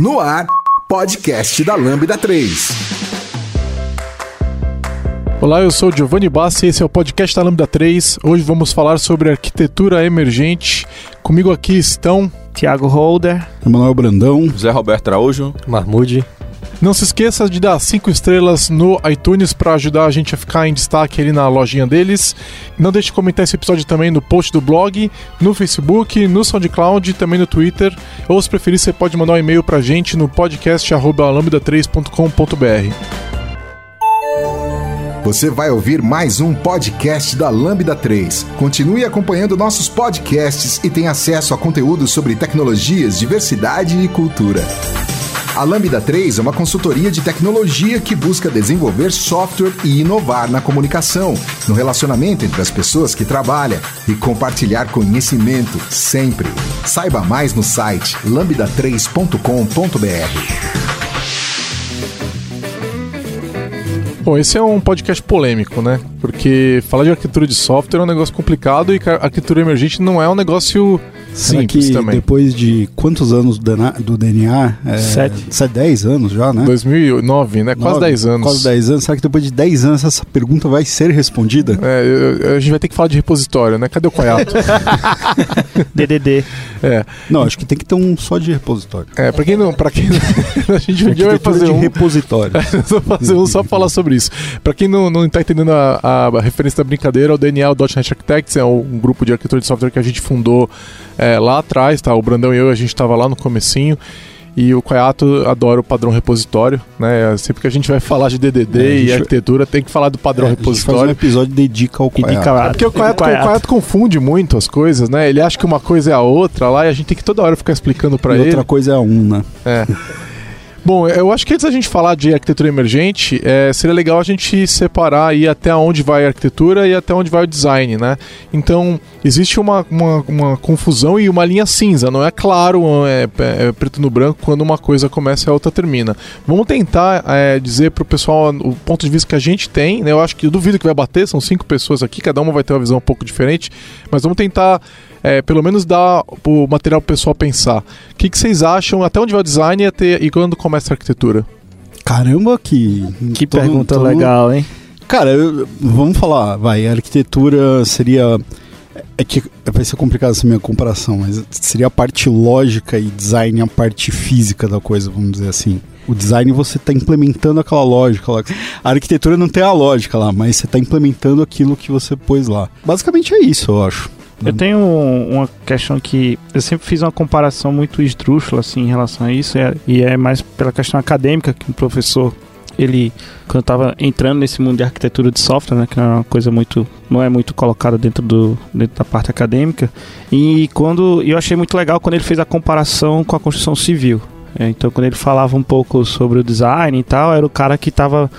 No ar, podcast da Lambda 3. Olá, eu sou Giovanni Bassi, esse é o podcast da Lambda 3. Hoje vamos falar sobre arquitetura emergente. Comigo aqui estão Tiago Holder, Emanuel Brandão, José Roberto Araújo, Marmude. Não se esqueça de dar 5 estrelas no iTunes para ajudar a gente a ficar em destaque ali na lojinha deles. Não deixe de comentar esse episódio também no post do blog, no Facebook, no SoundCloud, também no Twitter. Ou se preferir, você pode mandar um e-mail para a gente no podcast@lambda3.com.br. Você vai ouvir mais um podcast da Lambda 3. Continue acompanhando nossos podcasts e tenha acesso a conteúdos sobre tecnologias, diversidade e cultura. A Lambda 3 é uma consultoria de tecnologia que busca desenvolver software e inovar na comunicação, no relacionamento entre as pessoas que trabalham e compartilhar conhecimento sempre. Saiba mais no site lambda3.com.br. Bom, esse é um podcast polêmico, né? Porque falar de arquitetura de software é um negócio complicado e arquitetura emergente não é um negócio Será simples que também. depois de quantos anos do DNA, do DNA é, Sete. sete, 10 anos já, né? 2009, né? Quase Nove, 10 anos. Quase 10 anos. Será que depois de 10 anos essa pergunta vai ser respondida? É, eu- eu- a gente vai ter que falar de repositório, né? Cadê o Coiato? DDD. é, Não, acho que tem que ter um só de repositório. é, pra quem não. Pra quem não- a gente um dia vai fazer de um. repositório. Vou fazer um só pra falar sobre isso. Pra quem não, não tá entendendo a, a referência da brincadeira, o DNA, o .NET Architects, é um grupo de arquitetura de software que a gente fundou é, lá atrás, tá? O Brandão e eu, a gente tava lá no comecinho. E o Coiato adora o padrão repositório, né? Sempre que a gente vai falar de DDD É, e arquitetura, tem que falar do padrão É, a gente faz um repositório. episódio dedica ao. Cavalo. É porque o Coiato, o confunde muito as coisas, né? Ele acha que uma coisa é a outra lá e a gente tem que toda hora ficar explicando pra E ele. outra coisa é a um, né? É. Bom, eu acho que antes da gente falar de arquitetura emergente, é, seria legal a gente separar aí até onde vai a arquitetura e até onde vai o design, né? Então, existe uma, uma, uma confusão e uma linha cinza, não é claro, é, é preto no branco, quando uma coisa começa e a outra termina. Vamos tentar é, dizer pro pessoal o ponto de vista que a gente tem, né? Eu acho que eu duvido que vai bater, são cinco pessoas aqui, cada uma vai ter uma visão um pouco diferente, mas vamos tentar é, pelo menos dar o material pro pessoal pensar. O que, que vocês acham? Até onde vai o design e, até, e quando começa a arquitetura? Caramba, que. Que todo- pergunta todo- legal, hein? Cara, eu- vamos falar, vai, a arquitetura seria. É que vai ser complicado essa minha comparação, mas seria a parte lógica e design a parte física da coisa, vamos dizer assim. O design você está implementando aquela lógica lá. A arquitetura não tem a lógica lá, mas você está implementando aquilo que você pôs lá. Basicamente é isso, eu acho. Eu tenho um- uma questão que eu sempre fiz uma comparação muito esdrúxula assim em relação a isso e é, é mais pela questão acadêmica que o professor ele quando eu estava entrando nesse mundo de arquitetura de software, né, que não é uma coisa muito não é muito colocada dentro do dentro da parte acadêmica e quando eu achei muito legal quando ele fez a comparação com a construção civil. É, então quando ele falava um pouco sobre o design e tal, era o cara que estava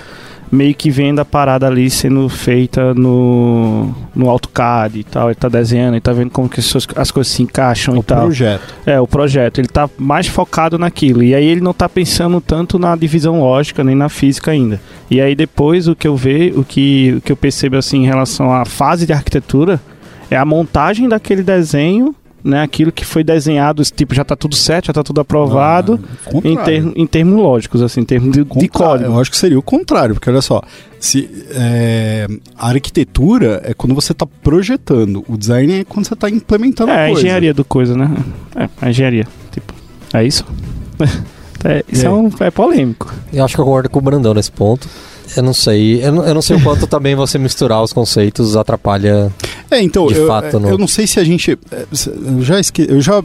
meio que vendo a parada ali sendo feita no, no AutoCAD e tal. Ele tá desenhando, ele tá vendo como que as, coisas se encaixam O e tal. projeto. É, o projeto. Ele tá mais focado naquilo. E aí ele não tá pensando tanto na divisão lógica nem na física ainda. E aí depois o que eu vejo, o que, o que eu percebo assim em relação à fase de arquitetura é a montagem daquele desenho. Né, aquilo que foi desenhado, esse tipo, já tá tudo certo, já tá tudo aprovado, Não, em, termo- em termos lógicos, assim, em termos de, de código. Eu acho que seria o contrário, porque olha só, se é, a arquitetura é quando você está projetando, o design é quando você está implementando É, a a coisa. engenharia do coisa, né? É, a engenharia. Tipo, é isso? É, isso É. é, um, é polêmico. Eu acho que eu concordo com o Brandão nesse ponto. Eu não sei. Eu não, eu não sei o quanto também você misturar os conceitos atrapalha. É, então, De eu, fato, eu não. não sei se a gente. é, Eu já, esque, eu já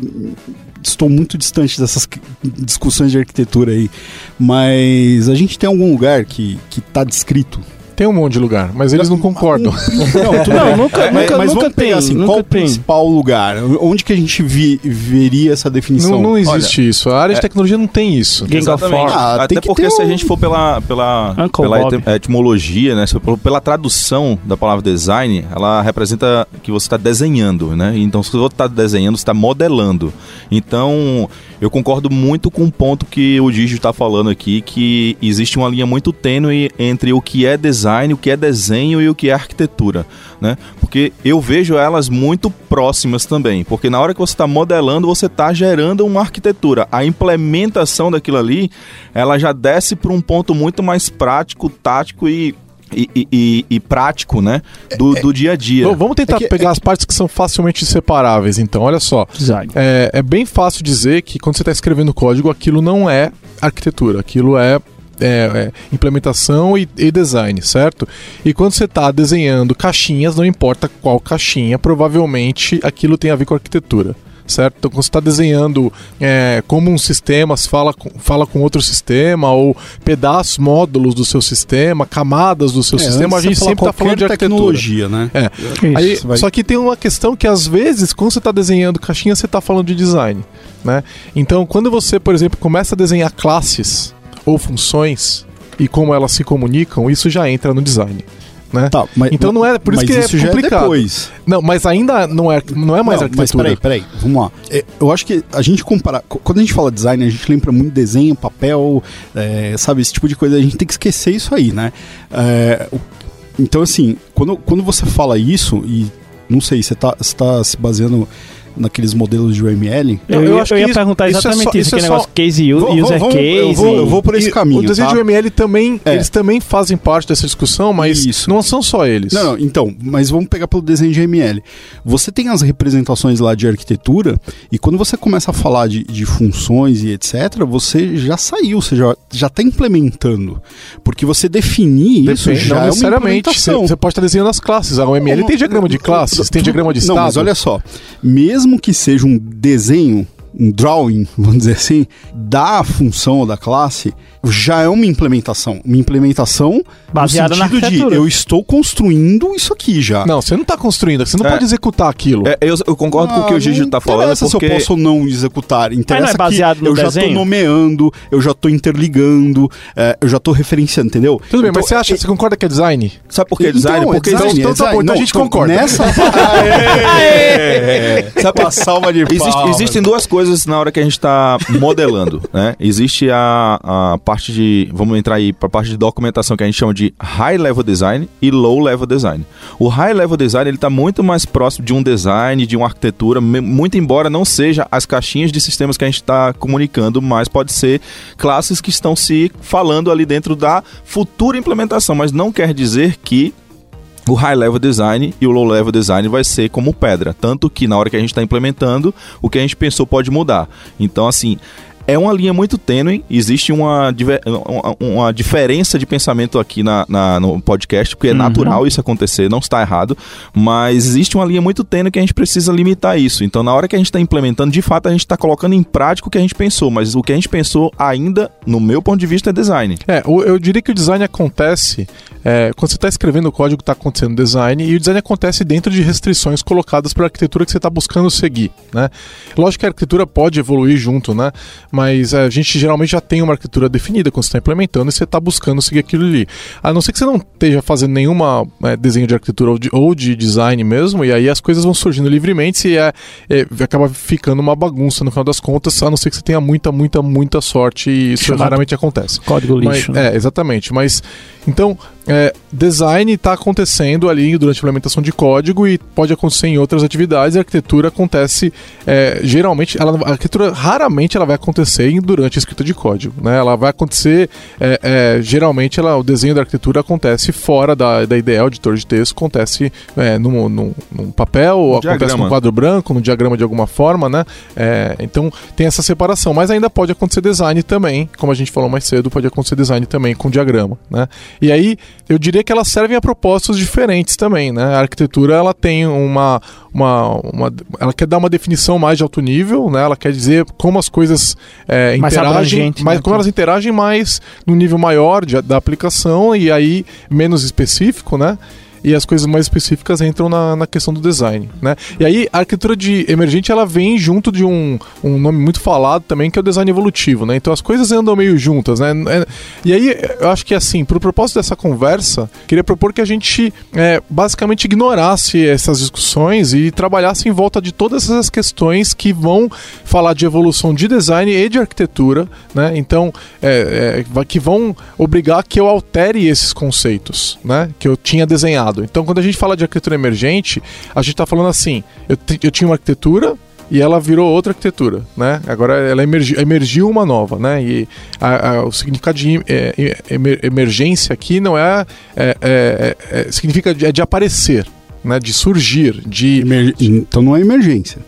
estou muito distante dessas discussões de arquitetura aí, mas a gente tem algum lugar que está descrito. Tem um monte de lugar, mas eles não concordam. Não, tudo Não, nunca- mas, nunca- mas nunca pegar tem, assim, nunca qual o principal lugar? Onde que a gente vi- veria essa definição? Não, não existe isso. A área de é- tecnologia não tem isso. Gang of. Ah, Até tem que porque ter se a um- gente for pela, pela, Uncle pela Bob. etimologia, né, pela tradução da palavra design, ela representa que você está desenhando, né? Então, se você está desenhando, você está modelando. Então, Eu concordo muito com o ponto que o Gigi está falando aqui, que existe uma linha muito tênue entre o que é design, o que é desenho e o que é arquitetura, né? Porque eu vejo elas muito próximas também, porque na hora que você está modelando, você está gerando uma arquitetura. A implementação daquilo ali, ela já desce para um ponto muito mais prático, tático e e, e, e, prático, né? Do, do dia a dia. Vamos tentar É que- pegar é as partes que são facilmente separáveis. Então, olha só. Design. É, é bem fácil dizer que quando você está escrevendo código, aquilo não é arquitetura, aquilo é, é- é implementação e, e design, certo? E quando você está desenhando caixinhas, não importa qual caixinha, provavelmente aquilo tem a ver com arquitetura. Certo? Então, quando você está desenhando é, como um sistema fala com, fala com outro sistema, ou pedaços, módulos do seu sistema, camadas do seu É, sistema, a gente sempre está falando de tecnologia, né? É. Isso. Aí, vai- Só que tem uma questão que às vezes, quando você está desenhando caixinha, você está falando de design. Né? Então, quando você, por exemplo, começa a desenhar classes ou funções e como elas se comunicam, isso já entra no design. Né? Tá, mas, Então não é- por isso mas que é isso já complicado. é depois. Não, mas ainda não é, não é mais Não, mas arquitetura. peraí, peraí, vamos lá. É, Eu acho que a gente compara. qu- Quando a gente fala design, a gente lembra muito desenho, papel, é, sabe, esse tipo de coisa. A gente tem que esquecer isso aí, né? É, então, assim, quando, quando você fala isso, e não sei, você tá, você tá se baseando naqueles modelos de UML. Eu, Eu ia- acho eu que ia isso- perguntar isso é exatamente só- isso, isso é aquele só- negócio case user vamos- case. eu vou- eu vou por esse caminho. O desenho tá? de UML também, É. eles também fazem parte dessa discussão, mas Isso. não são só eles. Não, não, então, mas vamos pegar pelo desenho de ML. Você tem as representações lá de arquitetura, e quando você começa a falar de, de funções e etc., você já saiu, você já, já tá implementando. Porque você definir isso Depende, já não é uma necessariamente. Você, implementação. você pode estar desenhando as classes. A UML tem diagrama de classes, tem diagrama de estado. Não, mas olha só, mesmo que seja um desenho, um drawing, vamos dizer assim, da função da classe, já é uma implementação. Uma implementação Baseada no na sentido de eu estou construindo isso aqui já. Não, você não está construindo, você não É. pode executar aquilo. É, eu, eu concordo com o que o Gigi Ah, não tá falando, interessa porque... se eu posso ou não executar. Interessa é baseado que no eu já desenho? tô nomeando, eu já tô interligando, é, eu já tô referenciando, entendeu? Tudo bem, Então, mas você acha, é- você concorda que é design? Sabe por que é então, design? é Porque design, então- é então tá bom, então a gente concorda. Nessa... Sabe Uma salva de Existe- existem duas coisas na hora que a gente está modelando, né? Existe a, a parte de, vamos entrar aí para a parte de documentação que a gente chama de high level design e low level design. O high level design ele está muito mais próximo de um design, de uma arquitetura, muito embora não seja as caixinhas de sistemas que a gente está comunicando, mas pode ser classes que estão se falando ali dentro da futura implementação, mas não quer dizer que o high level design e o low level design vai ser como pedra. Tanto que na hora que a gente está implementando, o que a gente pensou pode mudar. Então, assim. É uma linha muito tênue, existe uma, uma, uma diferença de pensamento aqui na, na- no podcast, porque é Uhum. natural isso acontecer, não está errado, mas existe uma linha muito tênue que a gente precisa limitar isso. Então, na hora que a gente está implementando, de fato, a gente está colocando em prática o que a gente pensou, mas o que a gente pensou ainda, no meu ponto de vista, é design. É, eu diria que o design acontece é, quando você está escrevendo o código, está acontecendo design, e o design acontece dentro de restrições colocadas para a arquitetura que você está buscando seguir. Né? Lógico que a arquitetura pode evoluir junto, né? Mas é, a gente geralmente já tem uma arquitetura definida quando você está implementando e você está buscando seguir aquilo ali. A não ser que você não esteja fazendo nenhuma é, desenho de arquitetura ou de, ou de design mesmo, e aí as coisas vão surgindo livremente e é, é, acaba ficando uma bagunça no final das contas, a não ser que você tenha muita, muita, muita sorte, e isso Chamado raramente acontece. Código Mas- lixo. né? é, exatamente. Mas então, é, design está acontecendo ali durante a implementação de código e pode acontecer em outras atividades. A arquitetura acontece é, geralmente, ela, a arquitetura raramente ela vai acontecer durante a escrita de código, né? Ela vai acontecer é, é, geralmente ela, o desenho da arquitetura acontece fora da, da ideal, editor de texto, acontece é, num, num- num papel, ou acontece diagrama. num quadro branco, no diagrama de alguma forma, né? É, então tem essa separação, mas ainda pode acontecer design também, como a gente falou mais cedo, pode acontecer design também com diagrama, né? E aí eu diria que elas servem a propósitos diferentes também, né? A arquitetura ela tem uma, uma, uma ela quer dar uma definição mais de alto nível, né? Ela quer dizer como as coisas é, Mais interagem, mas né? como elas interagem mais no nível maior de- da aplicação e aí menos específico, né? E as coisas mais específicas entram na, na questão do design, né? E aí a arquitetura de emergente ela vem junto de um, um nome muito falado também que é o design evolutivo, né? Então as coisas andam meio juntas, né? É, e aí eu acho que assim, pro propósito dessa conversa, queria propor que a gente é, basicamente ignorasse essas discussões e trabalhasse em volta de todas essas questões que vão falar de evolução de design e de arquitetura, né? Então é, é, que vão obrigar que eu altere esses conceitos, né? Que eu tinha desenhado. Então, quando a gente fala de arquitetura emergente, a gente está falando assim: eu, eu tinha uma arquitetura, e ela virou outra arquitetura, né? Agora ela emergiu, emergiu uma nova, né? E a, a, o significado de é, emergência aqui não é, é, é, é significa de, é de, aparecer, né? De surgir, de Emer... então não é emergência.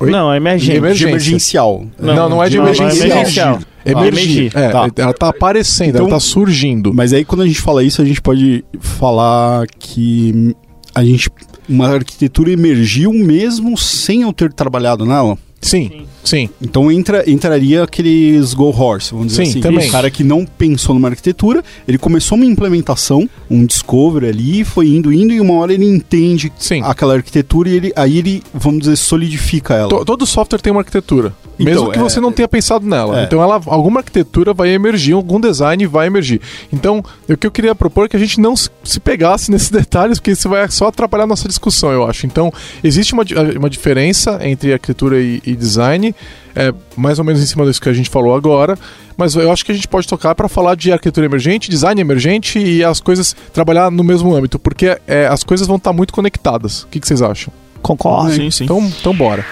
Oi? Não, é emergência. emergência. emergencial. Não, não, não é de não, emergencial. Não é emergencial. Emergir. É, tá. Ela tá aparecendo, então, ela tá surgindo. Mas aí quando a gente fala isso, a gente pode falar que a gente uma arquitetura emergiu mesmo sem eu ter trabalhado nela. Sim, sim. Então entra, entraria aqueles Go Horse, vamos dizer sim, assim. Também. O cara que não pensou numa arquitetura, ele começou uma implementação, um discovery ali, foi indo, indo, e uma hora ele entende sim. aquela arquitetura e ele, aí ele, vamos dizer, solidifica ela. Todo, todo software tem uma arquitetura. Então, mesmo que é, você não tenha pensado nela. É. Então ela, alguma arquitetura vai emergir, algum design vai emergir. Então, o que eu queria propor é que a gente não se pegasse nesses detalhes, porque isso vai só atrapalhar a nossa discussão, eu acho. Então, existe uma, uma diferença entre arquitetura e, e design, é, mais ou menos em cima disso que a gente falou agora, mas eu acho que a gente pode tocar para falar de arquitetura emergente, design emergente e as coisas trabalhar no mesmo âmbito, porque é, as coisas vão estar muito conectadas. O que, que vocês acham? Concordo. Sim, sim. Então, então bora.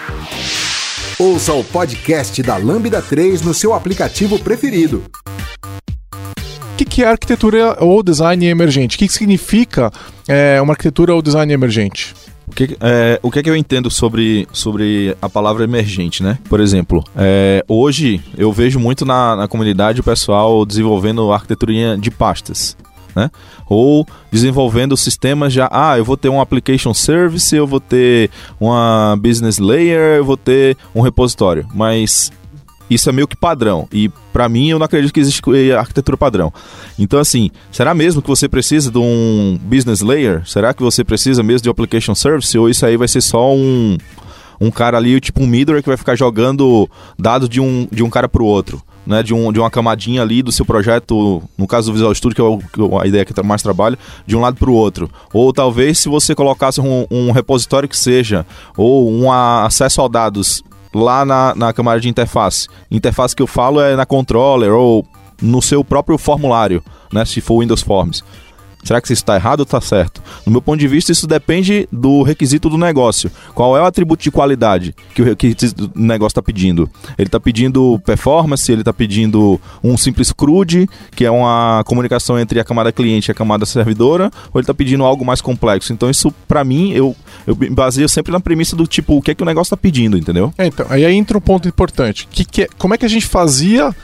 Ouça o podcast da Lambda 3 no seu aplicativo preferido. O que, que é arquitetura ou design emergente? O que, que significa é, uma arquitetura ou design emergente? O que, é, o que é que eu entendo sobre, sobre a palavra emergente, né? Por exemplo, é, hoje eu vejo muito na, na comunidade o pessoal desenvolvendo arquitetura de pastas. Né? Ou desenvolvendo sistemas já, ah, eu vou ter um application service, eu vou ter uma business layer, eu vou ter um repositório, mas isso é meio que padrão. E para mim eu não acredito que existe arquitetura padrão. Então assim, será mesmo que você precisa de um business layer? Será que você precisa mesmo de um application service ou isso aí vai ser só um um cara ali, tipo um middleware que vai ficar jogando dados de um, de um cara pro outro? né, de, um, de uma camadinha ali do seu projeto, no caso do Visual Studio, que é o, a ideia que mais trabalho, de um lado para o outro. Ou talvez se você colocasse um, um repositório que seja, ou um acesso a dados lá na, na camada de interface. Interface que eu falo é na controller ou no seu próprio formulário, né, se for Windows Forms. Será que isso está errado ou está certo? No meu ponto de vista, isso depende do requisito do negócio. Qual é o atributo de qualidade que o negócio está pedindo? Ele está pedindo performance, ele está pedindo um simples CRUD, que é uma comunicação entre a camada cliente e a camada servidora, ou ele está pedindo algo mais complexo? Então, isso, para mim, eu, eu me baseio sempre na premissa do tipo, o que é que o negócio está pedindo, entendeu? É, então, aí entra um ponto importante. Que que é, como é que a gente fazia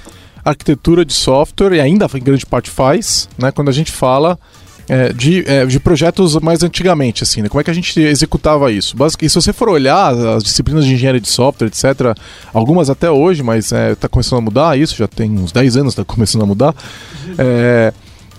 arquitetura de software, e ainda em grande parte faz, né, quando a gente fala é, de, é, de projetos mais antigamente, assim, né? Como é que a gente executava isso? Basicamente, se você for olhar as disciplinas de engenharia de software, etc., algumas até hoje, mas está é, começando a mudar isso, já tem uns 10 anos está começando a mudar. É,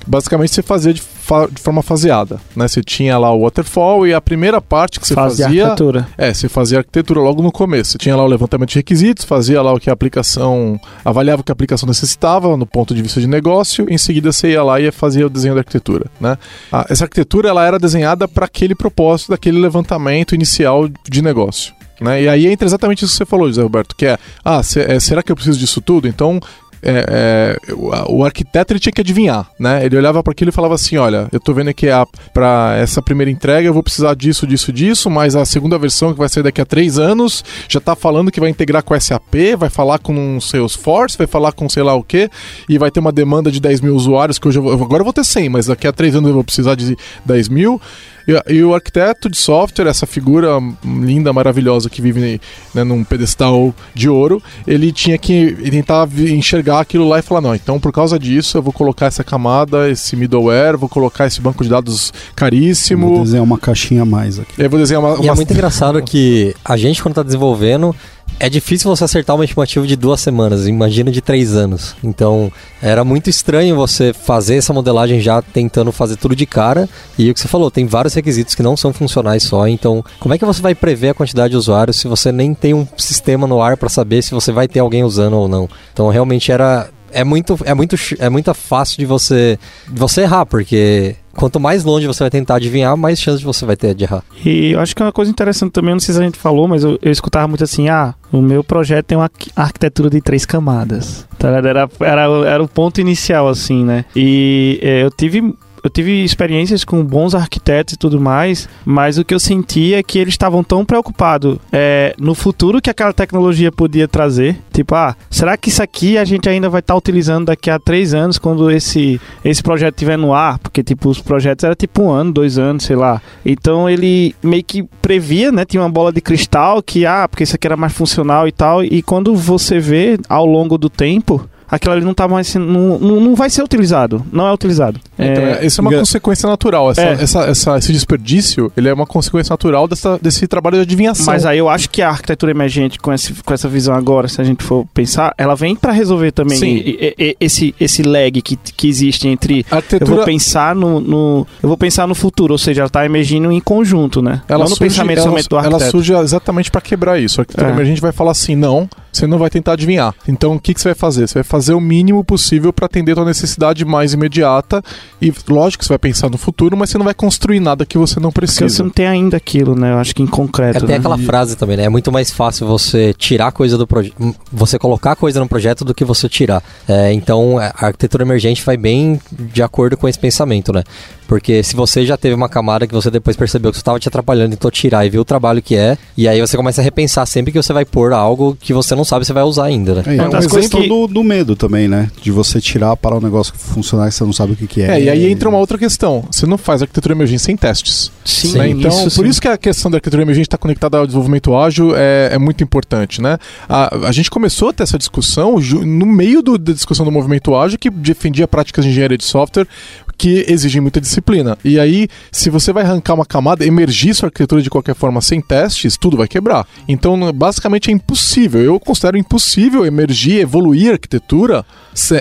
basicamente você fazia de, fa de, forma faseada, né? Você tinha lá o waterfall e a primeira parte que você fazia fazia arquitetura. é, você fazia arquitetura logo no começo. Você tinha lá o levantamento de requisitos, fazia lá o que a aplicação avaliava o que a aplicação necessitava no ponto de vista de negócio. Em seguida você ia lá e fazia o desenho da arquitetura, né? Ah, essa arquitetura ela era desenhada para aquele propósito daquele levantamento inicial de negócio. Né? E aí entra exatamente isso que você falou, José Roberto, que é, ah, cê, é, será que eu preciso disso tudo? Então é, é, o, arquiteto ele tinha que adivinhar, né? Ele olhava para aquilo e falava assim: olha, eu tô vendo que para essa primeira entrega eu vou precisar disso, disso, disso, mas a segunda versão que vai sair daqui a três anos já tá falando que vai integrar com SAP, vai falar com um Salesforce, vai falar com sei lá o que, e vai ter uma demanda de 10 mil usuários que hoje eu agora eu vou ter 100, mas daqui a três anos eu vou precisar de 10 mil. E, e, o arquiteto de software, essa figura linda, maravilhosa que vive né, num pedestal de ouro, ele tinha que tentar enxergar aquilo lá e falar: não, então por causa disso eu vou colocar essa camada, esse middleware, vou colocar esse banco de dados caríssimo. vou desenhar uma caixinha a mais aqui. Eu vou desenhar uma, uma... E é muito engraçado que a gente, quando está desenvolvendo, é difícil você acertar uma estimativa de duas semanas, imagina de três anos. Então, era muito estranho você fazer essa modelagem já tentando fazer tudo de cara. E o que você falou, tem vários requisitos que não são funcionais só. Então, como é que você vai prever a quantidade de usuários se você nem tem um sistema no ar para saber se você vai ter alguém usando ou não? Então, realmente era é muito é muito é muito fácil de você de você errar, porque quanto mais longe você vai tentar adivinhar, mais chance você vai ter de errar. E eu acho que é uma coisa interessante também, não sei se a gente falou, mas eu, eu escutava muito assim, ah, o meu projeto tem uma arquitetura de três camadas. Tá era, era, era o ponto inicial, assim, né? E é, eu tive eu tive experiências com bons arquitetos e tudo mais, mas o que eu senti é que eles estavam tão preocupados é, no futuro que aquela tecnologia podia trazer. Tipo, ah, será que isso aqui a gente ainda vai estar tá utilizando daqui a três anos quando esse, esse projeto estiver no ar? Porque, tipo, os projetos eram tipo um ano, dois anos, sei lá. Então ele meio que previa, né? Tinha uma bola de cristal que, ah, porque isso aqui era mais funcional e tal. E quando você vê ao longo do tempo aquilo ali não tá mais não, não, vai ser utilizado, não é utilizado. Então, é, isso é uma consequência natural. Essa, é. essa, essa, esse desperdício, ele é uma consequência natural dessa, desse trabalho de adivinhação. Mas aí eu acho que a arquitetura emergente com, esse, com essa visão agora, se a gente for pensar, ela vem para resolver também e, e, esse, esse lag que, que existe entre arquitetura... eu vou pensar no, no, eu vou pensar no futuro, ou seja, ela está emergindo em conjunto, né? Ela não no surge, pensamento ela, somente do arquiteto. Ela surge exatamente para quebrar isso. A arquitetura é. emergente vai falar assim, não, você não vai tentar adivinhar. Então o que, que você vai fazer? Você vai fazer o mínimo possível para atender a tua necessidade mais imediata. E lógico que você vai pensar no futuro, mas você não vai construir nada que você não precisa. Porque você não tem ainda aquilo, né? Eu acho que em concreto. É, tem né? aquela frase também, né? É muito mais fácil você tirar coisa do projeto. Você colocar coisa no projeto do que você tirar. É, então a arquitetura emergente vai bem de acordo com esse pensamento, né? Porque se você já teve uma camada que você depois percebeu que você estava te atrapalhando, então tirar e ver o trabalho que é, e aí você começa a repensar sempre que você vai pôr algo que você não sabe se vai usar ainda, né? É, é uma questão que... do, do, medo também, né? De você tirar para o um negócio funcionar que você não sabe o que, que é. É, e aí entra uma outra questão. Você não faz arquitetura emergente sem testes. Sim, né? Então, isso, por sim. isso que a questão da arquitetura emergente está conectada ao desenvolvimento ágil é, é muito importante, né? A, a gente começou a ter essa discussão no meio do, da discussão do movimento ágil que defendia práticas de engenharia de software que exigem muita disciplina. E aí, se você vai arrancar uma camada, emergir sua arquitetura de qualquer forma sem testes, tudo vai quebrar. Então, basicamente é impossível. Eu considero impossível emergir, evoluir a arquitetura.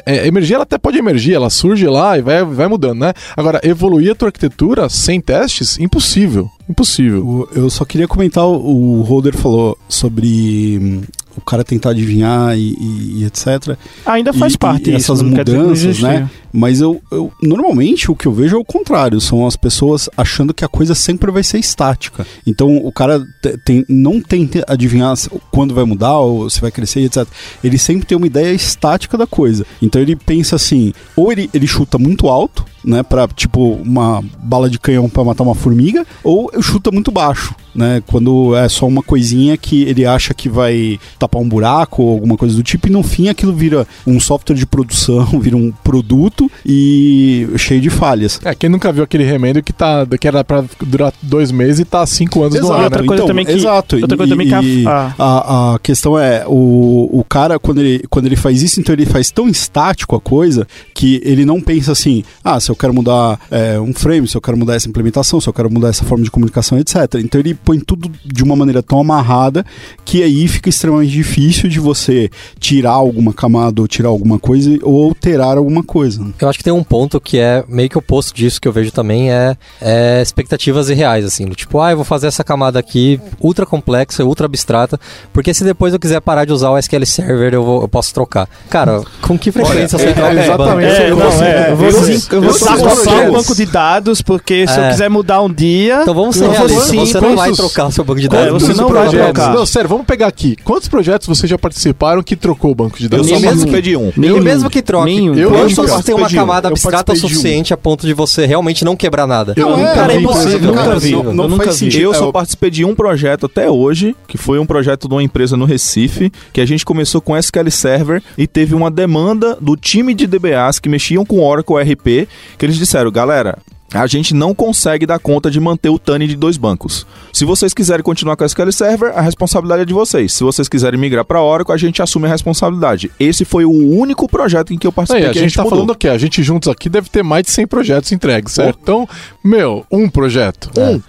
É, emergir, ela até pode emergir, ela surge lá e vai, vai mudando, né? Agora, evoluir a tua arquitetura sem testes, impossível. Impossível. Eu só queria comentar, o Holder falou sobre hum, o cara tentar adivinhar e, e, e etc. Ainda faz e, parte e essas mudanças, né? Mas eu, eu, normalmente o que eu vejo é o contrário, são as pessoas achando que a coisa sempre vai ser estática. Então o cara tem, não tenta adivinhar quando vai mudar ou se vai crescer, etc. Ele sempre tem uma ideia estática da coisa. Então ele pensa assim, ou ele, ele chuta muito alto, né, para tipo uma bala de canhão para matar uma formiga, ou chuta muito baixo, né, quando é só uma coisinha que ele acha que vai tapar um buraco ou alguma coisa do tipo e no fim aquilo vira um software de produção, vira um produto e cheio de falhas. É, quem nunca viu aquele remendo que tá que era para durar dois meses e tá cinco anos exato, no ar, né? outra coisa então, também que, exato. Outra coisa e, também que a, a, a questão é o, o cara quando ele quando ele faz isso, então ele faz tão estático a coisa que ele não pensa assim, ah, se eu quero mudar é, um frame, se eu quero mudar essa implementação, se eu quero mudar essa forma de comunicação, etc. Então ele põe tudo de uma maneira tão amarrada que aí fica extremamente difícil de você tirar alguma camada ou tirar alguma coisa ou alterar alguma coisa. Eu acho que tem um ponto que é meio que oposto disso que eu vejo também é, é expectativas irreais, assim. Tipo, ah, eu vou fazer essa camada aqui ultra complexa, ultra abstrata, porque se depois eu quiser parar de usar o SQL Server, eu, vou, eu posso trocar. Cara, com que frequência Olha, você é, troca? É, exatamente. É, não, é, eu vou, eu vou só o banco de dados, porque se é. eu quiser mudar um dia. Então vamos ser realistas. Você não vai trocar o seu banco de dados. É, você não vai trocar. Não, sério, vamos pegar aqui. Quantos projetos vocês já participaram que trocou o banco de dados? Eu só participei de um. E mesmo que troque, eu quantos tem uma camada abstrata o suficiente a ponto de você realmente não quebrar nada? Eu nunca vi. É impossível. Nunca vi. Não faz sentido. Eu só participei de um projeto até hoje, que foi um projeto de uma empresa no Recife, que a gente começou com SQL Server e teve uma demanda do time de DBAs que mexiam com Oracle RP, que eles disseram, galera, a gente não consegue dar conta de manter o TANI de dois bancos. Se vocês quiserem continuar com a SQL Server, a responsabilidade é de vocês. Se vocês quiserem migrar para Oracle, a gente assume a responsabilidade. Esse foi o único projeto em que eu participei Aí, a que gente tá mudou. falando o quê? A gente juntos aqui deve ter mais de 100 projetos entregues, certo? Então, meu, um projeto. Um.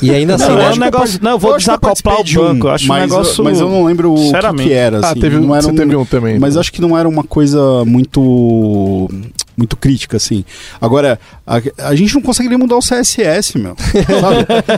E ainda assim, Não, né, é um negócio. Não, eu vou Eu que desacoplar o um, banco. Eu acho um mas, negócio. mas eu não lembro o que, que era. Ah, assim, teve, não era você teve um também. Mas acho que não era uma coisa muito muito crítica, assim. Agora, a, a gente não consegue nem mudar o CSS, meu.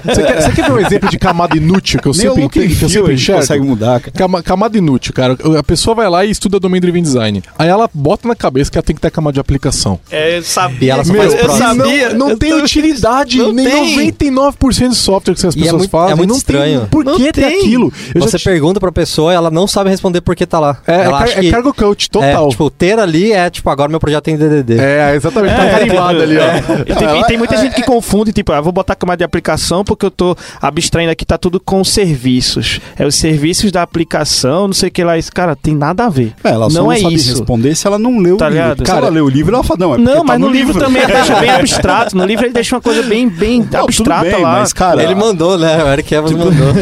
Você quer, você quer ver um exemplo de camada inútil que eu nem sempre, and que eu sempre enxergo? consegue mudar, cara. Cama- camada inútil, cara. A pessoa vai lá e estuda domain driven design. Aí ela bota na cabeça que ela tem que ter camada de aplicação. É, eu sabia. E ela só Meu, eu próximo. sabia. Não, não eu tem tô- utilidade. Não nem tem. 99% de software que as é pessoas muito- fazem. é muito não estranho. Tem por Não que ter tem. aquilo? Eu Você te- pergunta pra pessoa, ela não sabe responder por que tá lá. É, é, ela car- é que cargo coach total. É, tipo, ter ali é tipo, agora meu projeto tem DDD. É, exatamente. Tá É, carimbado tipo, ali, ó. é. E tem, e tem muita gente que confunde, tipo, ah, vou botar camada de aplicação porque eu tô abstraindo aqui, tá tudo com serviços. É os serviços da aplicação, não sei o que lá. Isso, cara, tem nada a ver. É, ela só não não, é sabe isso. responder se ela não leu Tá o livro. ligado? Se Cara, ela leu o livro, ela fala, não, é Não, tá mas no, no livro, também ele deixa bem abstrato. No livro ele deixa uma coisa bem, bem Não, abstrata bem, lá. mas, cara, Ele mandou, né? O Eric Evans mandou.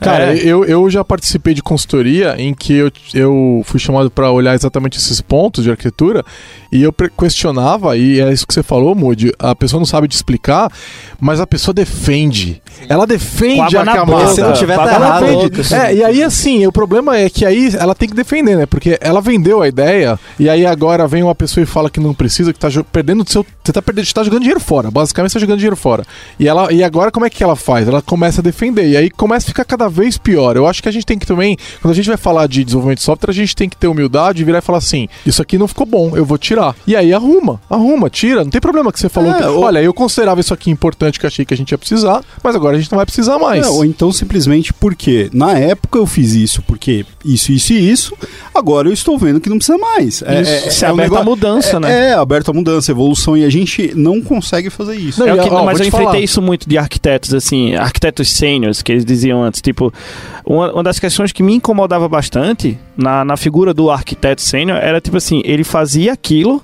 Cara, É. eu, eu já participei de consultoria em que eu, eu fui chamado para olhar exatamente esses pontos de arquitetura e eu questionava, e é isso que você falou, Moody, a pessoa não sabe te explicar, mas a pessoa defende. Ela defende a camada. Se não tiver, tá errado. assim. É, e aí assim, o problema é que aí ela tem que defender, né? Porque ela vendeu a ideia e aí agora vem uma pessoa e fala que não precisa, que tá perdendo o seu. Você tá perdendo, você tá jogando dinheiro fora. Basicamente você tá jogando dinheiro fora. E ela e agora como é que ela faz? Ela começa a defender. E aí começa a ficar cada vez pior. Eu acho que a gente tem que também, quando a gente vai falar de desenvolvimento de software, a gente tem que ter humildade e virar e falar assim: isso aqui não ficou bom, eu vou tirar. E aí arruma, arruma, tira. Não tem problema que você falou É, que, ou- olha, eu considerava isso aqui importante que eu achei que a gente ia precisar, mas agora a gente não vai precisar mais. É, ou então simplesmente porque na época eu fiz isso, porque isso, isso e isso, agora eu estou vendo que não precisa mais. É, Isso, se um aberta negócio- a mudança, é, né? É, aberto a mudança, evolução, e a gente não consegue fazer isso. Não, É que- ó, mas eu te enfrentei falar. isso muito de arquitetos, assim, arquitetos sêniores, que eles diziam antes. Tipo, uma, uma das questões que me incomodava bastante na, na figura do arquiteto sênior era, tipo assim, ele fazia aquilo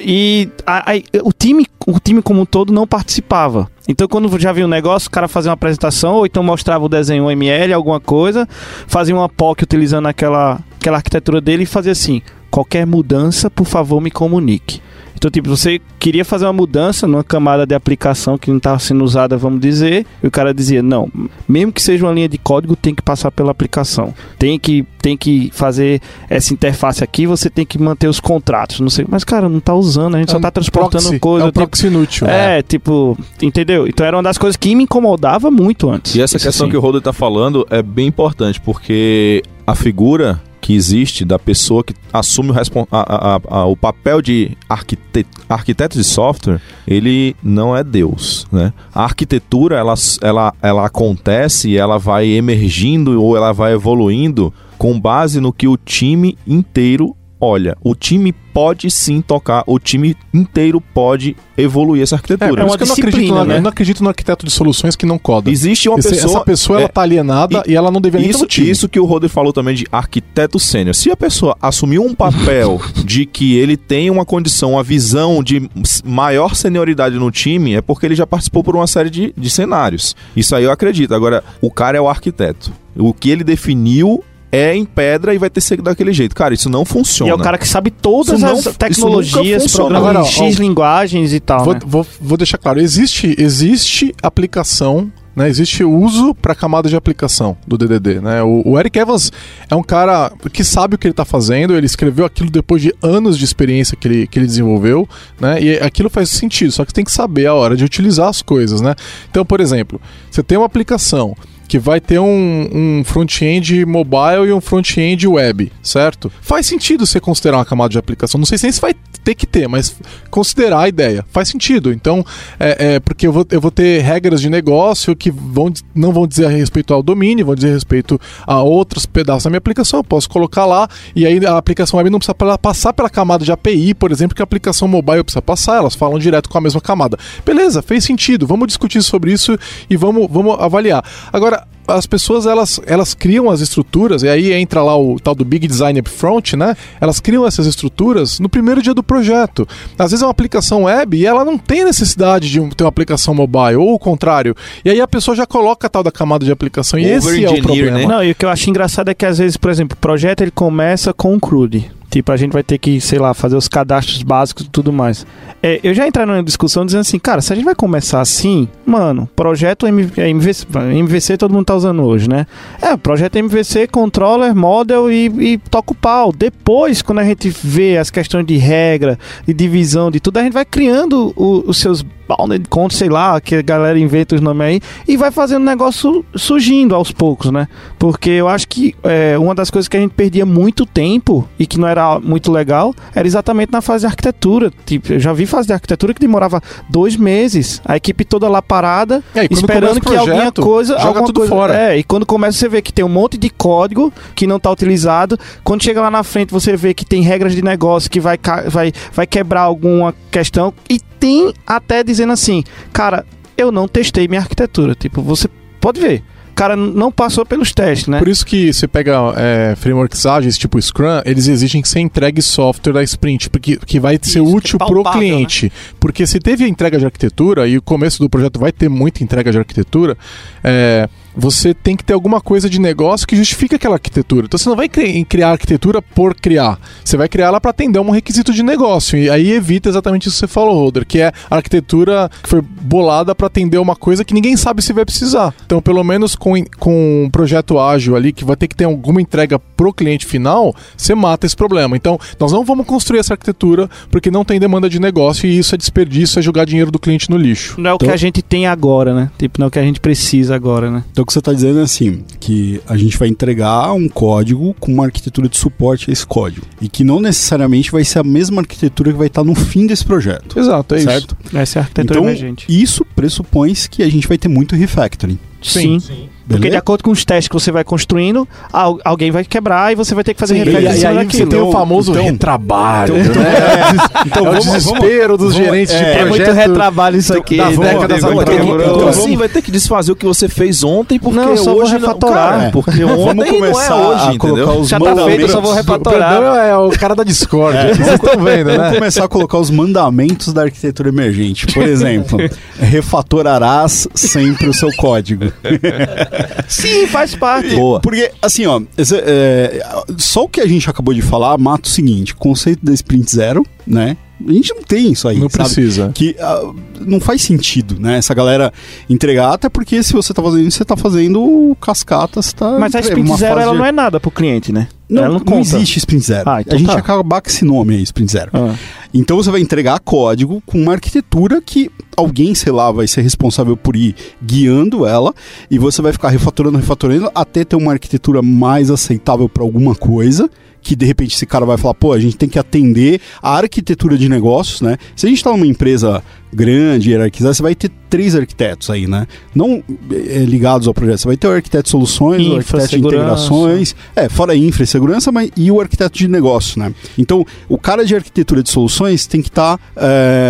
e a- a- o, time, o time como um todo não participava. Então, quando já viu um negócio, o cara fazia uma apresentação, ou então mostrava o desenho UML, alguma coisa, fazia uma POC utilizando aquela, aquela arquitetura dele e fazia assim: qualquer mudança, por favor, me comunique. Então, tipo, você queria fazer uma mudança numa camada de aplicação que não estava sendo usada, vamos dizer, e o cara dizia, não, mesmo que seja uma linha de código, tem que passar pela aplicação. Tem que, tem que fazer essa interface aqui, você tem que manter os contratos, não sei. Mas, cara, não tá usando, a gente É só um tá transportando proxy, coisa. É um tipo, proxy inútil. é, tipo, entendeu? Então era uma das coisas que me incomodava muito antes. E essa questão sim. que o Roder está falando é bem importante, porque a figura que existe da pessoa que assume o, a- a- a- o papel de arquite- arquiteto de software, ele não é Deus, né? A arquitetura, ela, ela, ela acontece ela vai emergindo ou ela vai evoluindo com base no que o time inteiro olha. O time pode sim tocar, o time inteiro pode evoluir essa É, arquitetura. por uma isso que eu não acredito, né? eu não acredito no arquiteto de soluções que não coda. Existe uma Esse- pessoa... essa pessoa ela é, tá alienada e, ela não deveria estar Isso, no time. isso que o Roder falou também de arquiteto sênior. Se a pessoa assumiu um papel de que ele tem uma condição, uma visão de maior senioridade no time, é porque ele já participou por uma série de, de cenários. Isso aí eu acredito. Agora, o cara é o arquiteto. O que ele definiu é em pedra e vai ter que ser daquele jeito. Cara, isso não E funciona. é o cara que sabe todas Isso não- as isso tecnologias, programas X linguagens e tal, Vou, né? vou, vou deixar claro, existe, existe aplicação, né? Existe uso para camada de aplicação do DDD, né? O, o Eric Evans é um cara que sabe o que ele está fazendo, ele escreveu aquilo depois de anos de experiência que ele, que ele desenvolveu, né? E aquilo faz sentido, só que você tem que saber a hora de utilizar as coisas, né? Então, por exemplo, você tem uma aplicação que vai ter um, um front-end mobile e um front-end web, certo? Faz sentido você considerar uma camada de aplicação. Não sei se vai ter que ter, mas considerar a ideia. Faz sentido. Então, é, é, porque eu vou, eu vou ter regras de negócio que vão, não vão dizer a respeito ao domínio, vão dizer a respeito a outros pedaços da minha aplicação. Eu posso colocar lá e aí a aplicação web não precisa pa- passar pela camada de API, por exemplo, que a aplicação mobile precisa passar. Elas falam direto com a mesma camada. Beleza, fez sentido. Vamos discutir sobre isso e vamos, vamos avaliar. Agora, as pessoas elas, elas criam as estruturas, e aí entra lá o tal do Big Design Upfront, né? Elas criam essas estruturas no primeiro dia do projeto. Às vezes é uma aplicação web e ela não tem necessidade de ter uma aplicação mobile, ou o contrário. E aí a pessoa já coloca a tal da camada de aplicação, e esse é o problema. né? Não, e o que eu acho engraçado é que às vezes, por exemplo, o projeto ele começa com um CRUD. Tipo, a gente vai ter que, sei lá, fazer os cadastros básicos e tudo mais. É, eu já entrei numa discussão dizendo assim, cara, se a gente vai começar assim, mano, projeto M- é MVC, MVC todo mundo tá usando hoje, né? É, projeto MVC, controller, model e, e toca o pau. Depois, quando a gente vê as questões de regra, de divisão, de tudo, a gente vai criando o- os seus bounded controls, sei lá, que a galera inventa os nomes aí, e vai fazendo o negócio surgindo aos poucos, né? Porque eu acho que é, uma das coisas que a gente perdia muito tempo e que não era muito legal era exatamente na fase de arquitetura. Tipo, eu já vi fase de arquitetura que demorava dois meses, a equipe toda lá parada, É, esperando começa o que alguma projeto, coisa. joga alguma tudo coisa, fora. É, e quando começa você vê que tem um monte de código que não está utilizado, quando chega lá na frente você vê que tem regras de negócio que vai, vai, vai quebrar alguma questão e tem até dizendo assim, cara, eu não testei minha arquitetura. Tipo, você pode ver. O cara não passou pelos testes, né? Por isso que você pega é, frameworks ágeis tipo Scrum, eles exigem que você entregue software da sprint, porque que vai ser Isso, que é útil pro palpável, cliente. Porque se teve a entrega de arquitetura, e o começo do projeto vai ter muita entrega de arquitetura, é, você tem que ter alguma coisa de negócio que justifique aquela arquitetura. Então você não vai cri- criar arquitetura por criar. Você vai criar ela para atender um requisito de negócio. E aí evita exatamente isso que você falou, Holder, que é a arquitetura que foi bolada para atender uma coisa que ninguém sabe se vai precisar. Então, pelo menos com, com um projeto ágil ali, que vai ter que ter alguma entrega pro cliente final, você mata esse problema. Então, nós não vamos construir essa arquitetura porque não tem demanda de negócio e isso é desperdício, é jogar dinheiro do cliente no lixo. Não é o Então- que a gente tem agora, né? Tipo, não é o que a gente precisa agora, né? Então o que você está dizendo é assim, que a gente vai entregar um código com uma arquitetura de suporte a esse código. E que não necessariamente vai ser a mesma arquitetura que vai estar no fim desse projeto. Exato, é certo? Essa é a arquitetura Então, emergente. isso pressupõe que a gente vai ter muito refactoring. Sim. Porque de acordo com os testes que você vai construindo, al- alguém vai quebrar e você vai ter que fazer refactoring e, e aí você tem o Então- famoso então- retrabalho, então- né? Então é o vamos- desespero dos vamos- gerentes de é, É projeto. muito retrabalho isso aqui. da décadas Então, atrás. então, Então, assim, vamos- vai ter que desfazer o que você fez ontem, porque Não, eu só vou hoje refatorar. Cara, É. porque ontem Vamos começar não é hoje, a colocar os Já tá feito, eu mandamentos. só vou O refatorar. É o cara da Discord, É. vocês estão vendo, né? Vamos começar a colocar os mandamentos da arquitetura emergente. Por exemplo, refatorarás sempre o seu código. Sim, faz parte. Boa. Porque, assim, ó, esse- é, só o que a gente acabou de falar mata o seguinte: conceito da sprint zero, né? A gente não tem isso aí. Não sabe? precisa. Que ah, não faz sentido, né? Essa galera entregar, até porque se você tá fazendo isso, você tá fazendo cascata, você tá. Mas a entre- sprint zero ela de- não é nada pro cliente, né? Não, ela não não existe sprint zero. Ah, então a gente tá. acaba com esse nome aí, sprint zero. Ah. Então você vai entregar código com uma arquitetura que alguém, sei lá, vai ser responsável por ir guiando ela e você vai ficar refatorando, refatorando até ter uma arquitetura mais aceitável para alguma coisa. Que de repente esse cara vai falar, pô, a gente tem que atender a arquitetura de negócios, né? Se a gente tá numa empresa grande, hierarquizada, você vai ter três arquitetos aí, né? Não eh, ligados ao projeto. Você vai ter o arquiteto de soluções, o arquiteto de integrações, é, fora infra e segurança, mas e o arquiteto de negócio, né? Então, o cara de arquitetura de soluções tem que estar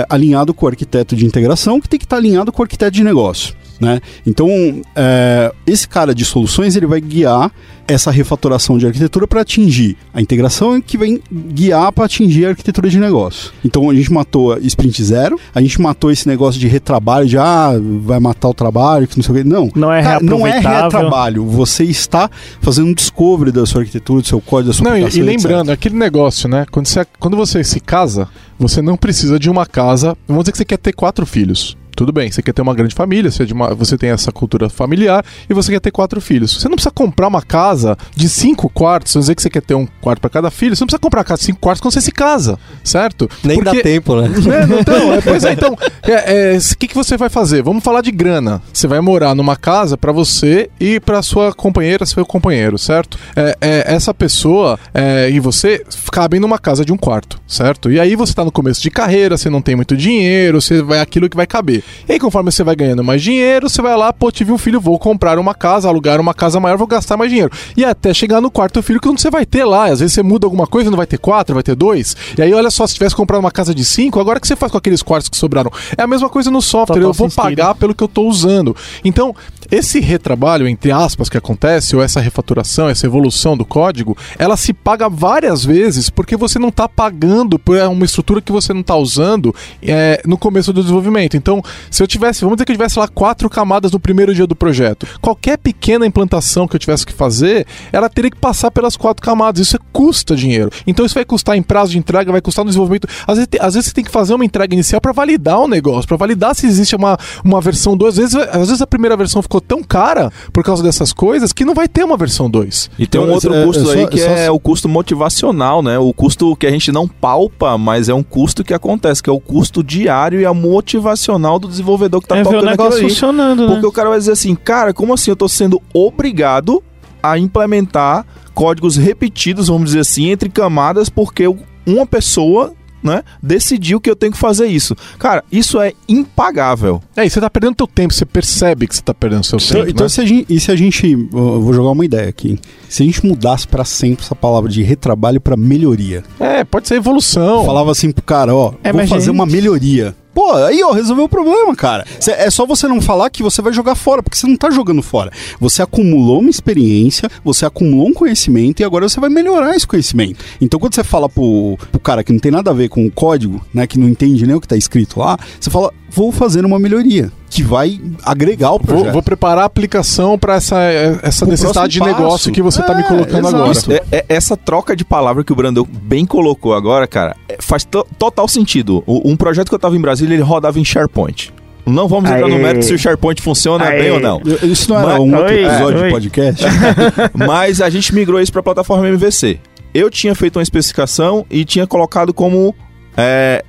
alinhado com o arquiteto de integração, que tem que estar alinhado com o arquiteto de negócio. Né? Então, é, esse cara de soluções ele vai guiar essa refatoração de arquitetura para atingir a integração que vai guiar para atingir a arquitetura de negócio. Então, a gente matou a sprint zero, a gente matou esse negócio de retrabalho, de ah, vai matar o trabalho, que não sei o quê. Não, Não é Cara, não é retrabalho. Você está fazendo um discovery da sua arquitetura, do seu código, da sua Não, e, aplicação, e lembrando, etc. aquele negócio, né? Quando você, quando você se casa, você não precisa de uma casa. Vamos dizer que você quer ter quatro filhos. Tudo bem, você quer ter uma grande família, você, é de uma- você tem essa cultura familiar e você quer ter quatro filhos. Você não precisa comprar uma casa de cinco quartos, vamos dizer que você quer ter um quarto para cada filho, você não precisa comprar uma casa de cinco quartos quando você se casa, certo? Nem dá Porque- tempo, né? né? Então, é, pois é, então, o que, que você vai fazer? Vamos falar de grana. Você vai morar numa casa pra você e pra sua companheira, seu companheiro, certo? É, é, essa pessoa é, e você cabem numa casa de um quarto, certo? E aí você tá no começo de carreira, você não tem muito dinheiro, você vai aquilo que vai caber. E aí, conforme você vai ganhando mais dinheiro, você vai lá, pô, tive um filho, vou comprar uma casa, alugar uma casa maior, vou gastar mais dinheiro. E até chegar no quarto filho, que você vai ter lá. Às vezes você muda alguma coisa, não vai ter quatro, vai ter dois. E aí, olha só, se tivesse comprado uma casa de cinco, agora o que você faz com aqueles quartos que sobraram? É a mesma coisa no software, Total eu vou sentido. pagar pelo que eu tô usando. Então, esse retrabalho, entre aspas, que acontece, ou essa refatoração, essa evolução do código, ela se paga várias vezes porque você não está pagando por uma estrutura que você não está usando é, no começo do desenvolvimento. Então, se eu tivesse, vamos dizer que eu tivesse lá quatro camadas no primeiro dia do projeto, qualquer pequena implantação que eu tivesse que fazer, ela teria que passar pelas quatro camadas. Isso custa dinheiro. Então, isso vai custar em prazo de entrega, vai custar no desenvolvimento. Às vezes, às vezes você tem que fazer uma entrega inicial para validar o negócio, para validar se existe uma, uma versão 2. Às vezes, às vezes a primeira versão ficou tão cara por causa dessas coisas que não vai ter uma versão 2. E tem um Então, outro é- custo é aí só- que é é só- o custo motivacional, né? O custo que a gente não palpa, mas é um custo que acontece, que é o custo diário e a motivacional do desenvolvedor que tá é ver o tocando aquilo negócio ali. funcionando, né? Porque o cara vai dizer assim, cara, como assim eu tô sendo obrigado a implementar códigos repetidos, vamos dizer assim, entre camadas, porque uma pessoa, né, decidiu que eu tenho que fazer isso. Cara, isso é impagável. É, e você tá perdendo teu tempo, você percebe que você tá perdendo seu Então, tempo. então né? se a gente, e se a gente, eu vou jogar uma ideia aqui. Se a gente mudasse pra sempre essa palavra de retrabalho pra melhoria. É, pode ser evolução. Falava assim pro cara, ó, É, vou fazer gente- uma melhoria. Pô, aí ó, resolveu o problema, cara. Cê- é só você não falar que você vai jogar fora, porque você não tá jogando fora. Você acumulou uma experiência, você acumulou um conhecimento e agora você vai melhorar esse conhecimento. Então quando você fala pro, pro cara que não tem nada a ver com o código, né, que não entende nem o que tá escrito lá, você fala, vou fazer uma melhoria que vai agregar o projeto. Vou, vou preparar a aplicação para essa, essa Pro necessidade de próximo negócio passo. que você tá me É, colocando exato. agora. Isso. É- é- essa troca de palavra que o Brandão bem colocou agora, cara, é- faz to- total sentido. O- um projeto que eu tava em Brasília, ele rodava em SharePoint. Não vamos entrar no Aê. mérito se o SharePoint funciona Aê. bem ou não. Isso não era Mas- um outro Oi, episódio oi. de podcast? Mas a gente migrou isso para a plataforma MVC. Eu tinha feito uma especificação e tinha colocado como é,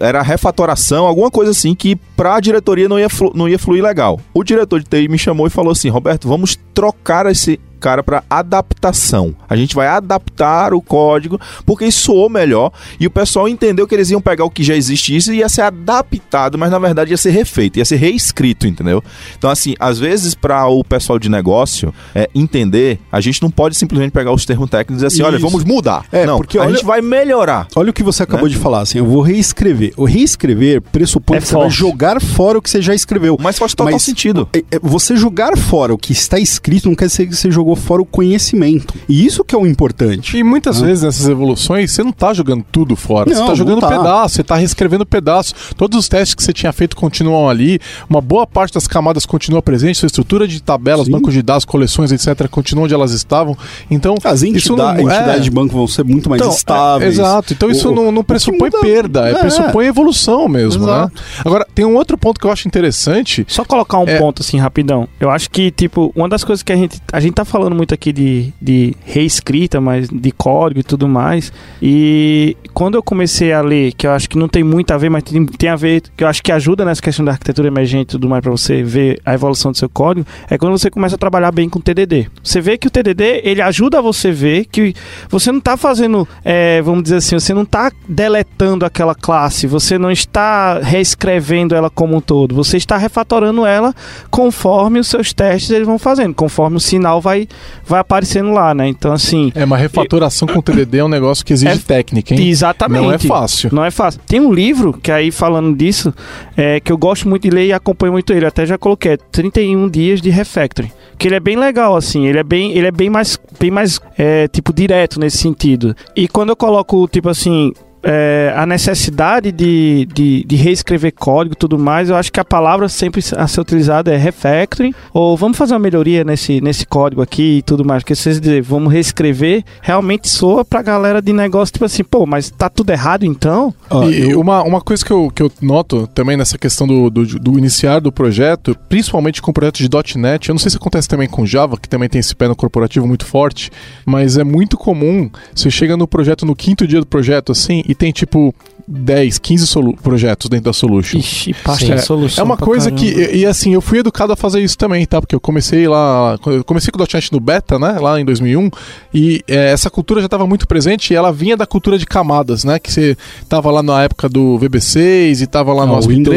era refatoração, alguma coisa assim que para a diretoria não ia, não ia fluir legal. O diretor de TI me chamou e falou assim: Roberto, vamos trocar esse cara para adaptação. A gente vai adaptar o código porque isso soou melhor e o pessoal entendeu que eles iam pegar o que já existisse e ia ser adaptado, mas na verdade ia ser refeito, ia ser reescrito, entendeu? Então assim, às vezes para o pessoal de negócio é, entender, a gente não pode simplesmente pegar os termos técnicos e dizer assim, olha, Isso. vamos mudar. É, não, porque a olha- gente vai melhorar. Olha o que você acabou Né? de falar, assim, eu vou reescrever. O reescrever pressupõe É que você vai jogar fora o que você já escreveu. Mas faz total Mas- sentido. É, é, Você jogar fora o que está escrito não quer dizer que você jogou fora o conhecimento. E isso que é o importante. E muitas Ah. vezes nessas evoluções você não tá jogando tudo fora. Não, você tá não jogando tá. pedaço, você tá reescrevendo pedaço. Todos os testes que você tinha feito continuam ali. Uma boa parte das camadas continua presente. Sua estrutura de tabelas, Sim. bancos de dados, coleções, etc., continuam onde elas estavam. Então, As isso entida- não- é. entidades de banco vão ser muito mais Então, estáveis. é, exato. Então isso O- não, não o que pressupõe muda- perda, é, é. pressupõe evolução mesmo, Exato. né? Agora, tem um outro ponto que eu acho interessante. Só colocar um É. ponto assim rapidão. Eu acho que, tipo, uma das coisas que a gente. A gente tá falando muito aqui de, de reescrita, mas de código e tudo mais. E quando eu comecei a ler, que eu acho que não tem muito a ver, mas tem, tem a ver, que eu acho que ajuda nessa questão da arquitetura emergente e tudo mais, pra você ver a evolução do seu código, é quando você começa a trabalhar bem com o TDD. Você vê que o TDD, ele ajuda você ver que você não tá fazendo, é, vamos dizer assim, você não tá deletando aquela classe, você não está reescrevendo ela como um todo, você está refatorando ela conforme os seus testes eles vão fazendo, conforme o sinal vai, vai aparecendo lá, né? Então, assim, É uma refatoração com TDD é um negócio que exige É- técnica, hein? exatamente. Não é fácil. Não é fácil. Tem um livro que aí falando disso, é, que eu gosto muito de ler e acompanho muito ele, até já coloquei, é 31 dias de refactoring. Que ele é bem legal, assim, ele é bem, ele é bem mais, bem mais é, tipo, direto nesse sentido. E quando eu coloco, tipo assim, é, a necessidade de, de, de reescrever código e tudo mais, eu acho que a palavra sempre a ser utilizada é refactoring, ou vamos fazer uma melhoria nesse, nesse código aqui e tudo mais. Porque se vocês dizerem, vamos reescrever, realmente soa pra galera de negócio, tipo assim, pô, mas tá tudo errado então? Ó, e eu- uma, uma coisa que eu, que eu noto também nessa questão do, do, do iniciar do projeto, principalmente com projetos de .NET, eu não sei se acontece também com Java, que também tem esse pé no corporativo muito forte, mas é muito comum, você chega no projeto no quinto dia do projeto, assim, e tem tipo 10, 15 solu- projetos dentro da Solution. Ixi, pasta Sim. de solução. É uma coisa caramba. que, e, e assim, eu fui educado a fazer isso também, tá? Porque eu comecei lá, eu comecei com o .NET no beta, né? Lá em 2001, e é, essa cultura já estava muito presente e ela vinha da cultura de camadas, né? Que você tava lá na época do VB6 e tava lá no Ah, o ASP3, Windows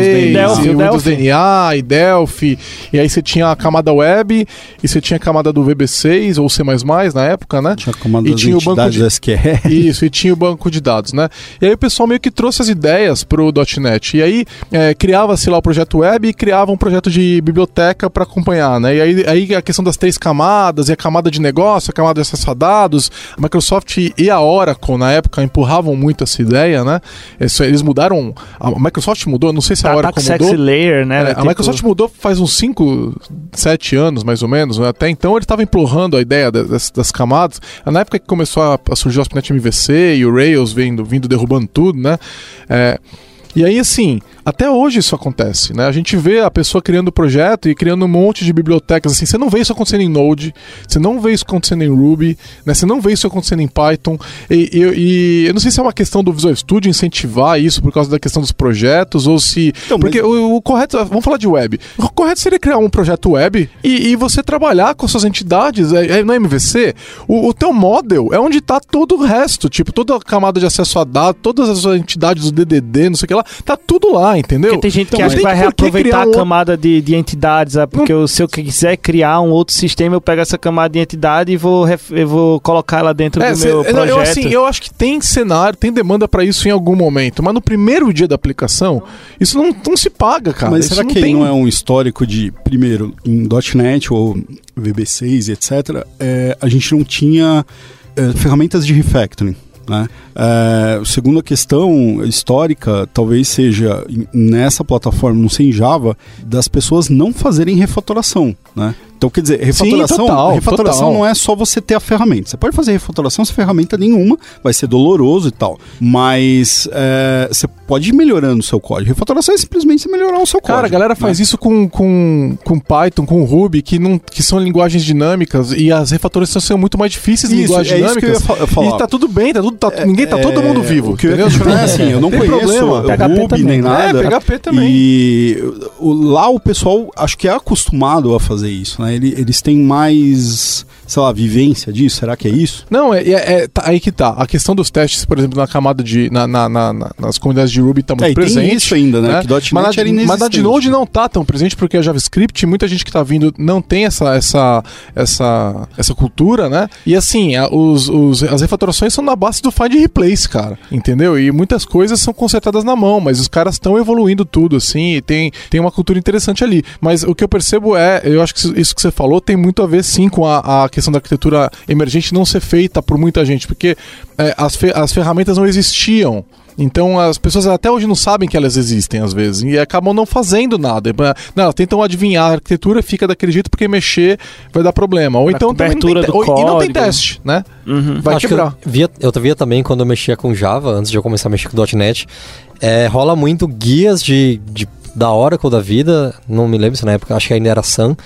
e Windows Delphi. DNA e Delphi, e aí você tinha a camada web e você tinha a camada do VB6 ou C++ na época, né? Tinha comando E das tinha o banco de- SQL. Isso, e tinha o banco de dados, né? E aí o pessoal meio que trouxe as ideias pro .NET. E aí é, criava-se lá o projeto web e criava um projeto de biblioteca para acompanhar, né? E aí, aí a questão das três camadas, e a camada de negócio, a camada de acesso a dados, a Microsoft e a Oracle na época empurravam muito essa ideia, né? Eles mudaram, a Microsoft mudou, não sei se a Tá, tá Oracle mudou. layer, né? É, Tipo, a Microsoft mudou faz uns 5, 7 anos, mais ou menos. né? Até então ele estava empurrando a ideia da- das, das camadas. Na época que começou a, a surgir o ASP.NET MVC e o Rails vindo, vindo derrubando tudo, né? É, e aí, assim, até hoje isso acontece, né? A gente vê a pessoa criando projeto e criando um monte de bibliotecas, assim, você não vê isso acontecendo em Node, você não vê isso acontecendo em Ruby, né? Você não vê isso acontecendo em Python. E, e- e eu não sei se é uma questão do Visual Studio incentivar isso por causa da questão dos projetos, ou se... Então, porque o, o correto, vamos falar de web. O correto seria criar um projeto web e, e você trabalhar com suas entidades é, é, no MVC. O, o teu model é onde está todo o resto, tipo, toda a camada de acesso a dados, todas as entidades do DDD, não sei o que lá, tá tudo lá, entendeu? Porque tem gente que acha que vai reaproveitar criar a um- camada de, de entidades, ah, porque eu- se eu quiser criar um outro sistema, eu pego essa camada de entidade e vou, ref- eu vou colocar ela dentro É, do cê- meu não, projeto. eu, assim, eu acho que tem cenário, tem demanda pra isso em algum momento, mas no primeiro dia da aplicação, isso não, não se paga, cara. Mas Isso será não que tem... não é um histórico de, primeiro, em .NET ou VB6 e etc., é, a gente não tinha é, ferramentas de refactoring. Né? É, segunda questão histórica talvez seja nessa plataforma, não sei em Java, das pessoas não fazerem refatoração. Né? Então, quer dizer, refatoração, total, refatoração total. não é só você ter a ferramenta. Você pode fazer refatoração sem ferramenta nenhuma, vai ser doloroso e tal. Mas é, você pode ir melhorando o seu código. Refatoração é simplesmente você melhorar o seu código. Cara, a galera faz né? isso com, com, com Python, com Ruby, que, não, que são linguagens dinâmicas e as refatorações são muito mais difíceis em linguagens é isso que eu ia dinâmicas. fa- falar. E tá tudo bem, tá tudo, tá, ninguém tá todo mundo É, vivo. O que eu entendeu? é assim, eu não Tem conheço problema. Ruby também. nem É, nada. PHP também. E lá o pessoal acho que é acostumado a fazer isso, né? Ele- Eles têm mais, sei lá, vivência disso. Será que é isso? Não, é, é- é- tá, aí que tá. A questão dos testes, por exemplo, na camada de. Na, na- na- na- nas comunidades de Ruby tá muito É, e tem presente. isso ainda, né? Que .NET mas, na, mas na de Node não tá tão presente porque a JavaScript, muita gente que tá vindo não tem essa essa essa, essa cultura, né? E assim, a- os, os- as refatorações são na base do find and replace, cara. Entendeu? E muitas coisas são consertadas na mão, mas os caras estão evoluindo tudo, assim, e tem, tem uma cultura interessante ali. Mas o que eu percebo é, eu acho que isso que você falou tem muito a ver sim com a, a questão da arquitetura emergente não ser feita por muita gente, porque é, as, fe- as ferramentas não existiam. Então as pessoas até hoje não sabem que elas existem às vezes e acabam não fazendo nada. Não, elas tentam adivinhar a arquitetura, fica daquele jeito porque mexer vai dar problema. Ou então também tem, do ou- e não tem teste, né? Uhum. Vai Acho quebrar. Que eu, via, eu via também quando eu mexia com Java, antes de eu começar a mexer com .NET, é, rola muito guias de, de- da Oracle da vida, não me lembro se na época, acho que ainda era Sun,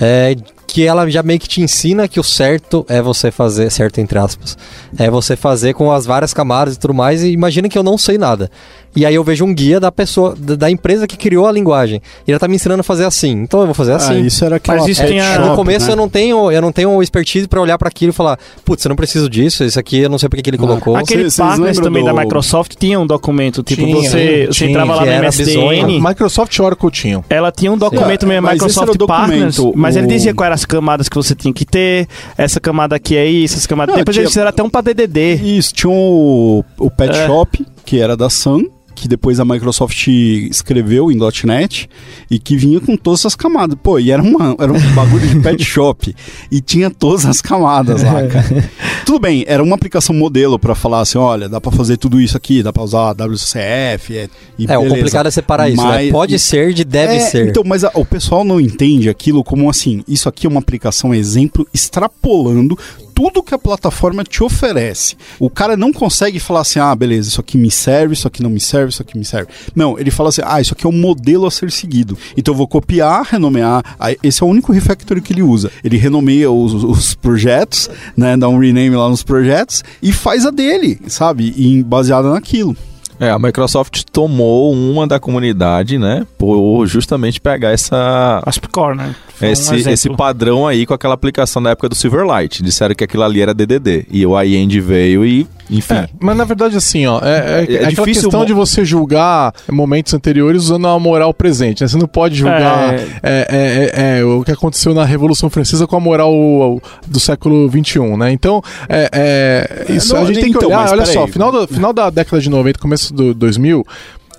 é, que ela já meio que te ensina que o certo é você fazer, certo entre aspas, é você fazer com as várias camadas e tudo mais, e imagina que eu não sei nada. E aí eu vejo um guia da pessoa, da empresa que criou a linguagem. E ela tá me ensinando a fazer assim. Então eu vou fazer assim. Ah, isso era aquela Mas isso tem a- É, no começo né? eu não tenho, eu não tenho expertise pra olhar pra aquilo e falar, putz, eu não preciso disso, isso aqui eu não sei porque que ele Ah, colocou. Aquele Vocês partners também do- da Microsoft tinha um documento, tipo, Tinha, você, você tinha, entrava lá era MSDN, bizonho. Microsoft Oracle tinham. ela tinha um documento mesmo, mas esse Microsoft Partners, documento, mas ele dizia quais eram as camadas que você tinha que ter, essa camada aqui é isso, essa camada... Não, Depois tinha- eles fizeram até um pra DDD. Isso, tinha o, o Pet É. Shop, que era da Sun, que depois a Microsoft escreveu em .NET e que vinha com todas as camadas. Pô, e era, uma, era um bagulho de Pet Shop e tinha todas as camadas lá, cara. Tudo bem, era uma aplicação modelo pra falar assim, olha, dá pra fazer tudo isso aqui, dá pra usar WCF é, e É, o beleza. complicado é separar isso, né? Mas- Pode ser de deve É, ser. Então, mas a- o pessoal não entende aquilo como assim, isso aqui é uma aplicação exemplo extrapolando tudo que a plataforma te oferece. O cara não consegue falar assim, ah, beleza, isso aqui me serve, isso aqui não me serve, isso aqui me serve. Não, ele fala assim, ah, isso aqui é um modelo a ser seguido. Então eu vou copiar, renomear. Esse é o único refactory que ele usa. Ele renomeia os, os projetos, né, dá um rename lá nos projetos e faz a dele, sabe? E baseada naquilo. É, a Microsoft tomou uma da comunidade, né? Por justamente pegar essa. ASP.Core, né? Um esse, exemplo. esse padrão aí com aquela aplicação da época do Silverlight. Disseram que aquilo ali era DDD. E o iEnd veio e, enfim. É, mas na verdade, assim, ó, é, é, É é aquela difícil questão mo- de você julgar momentos anteriores usando a moral presente. Né? Você não pode julgar É. é, é, é, é, o que aconteceu na Revolução Francesa com a moral do século XXI, né? Então, é, é, isso, não, a gente tem que então, olhar, olha só, final, do, final da década de 90, começo do 2000,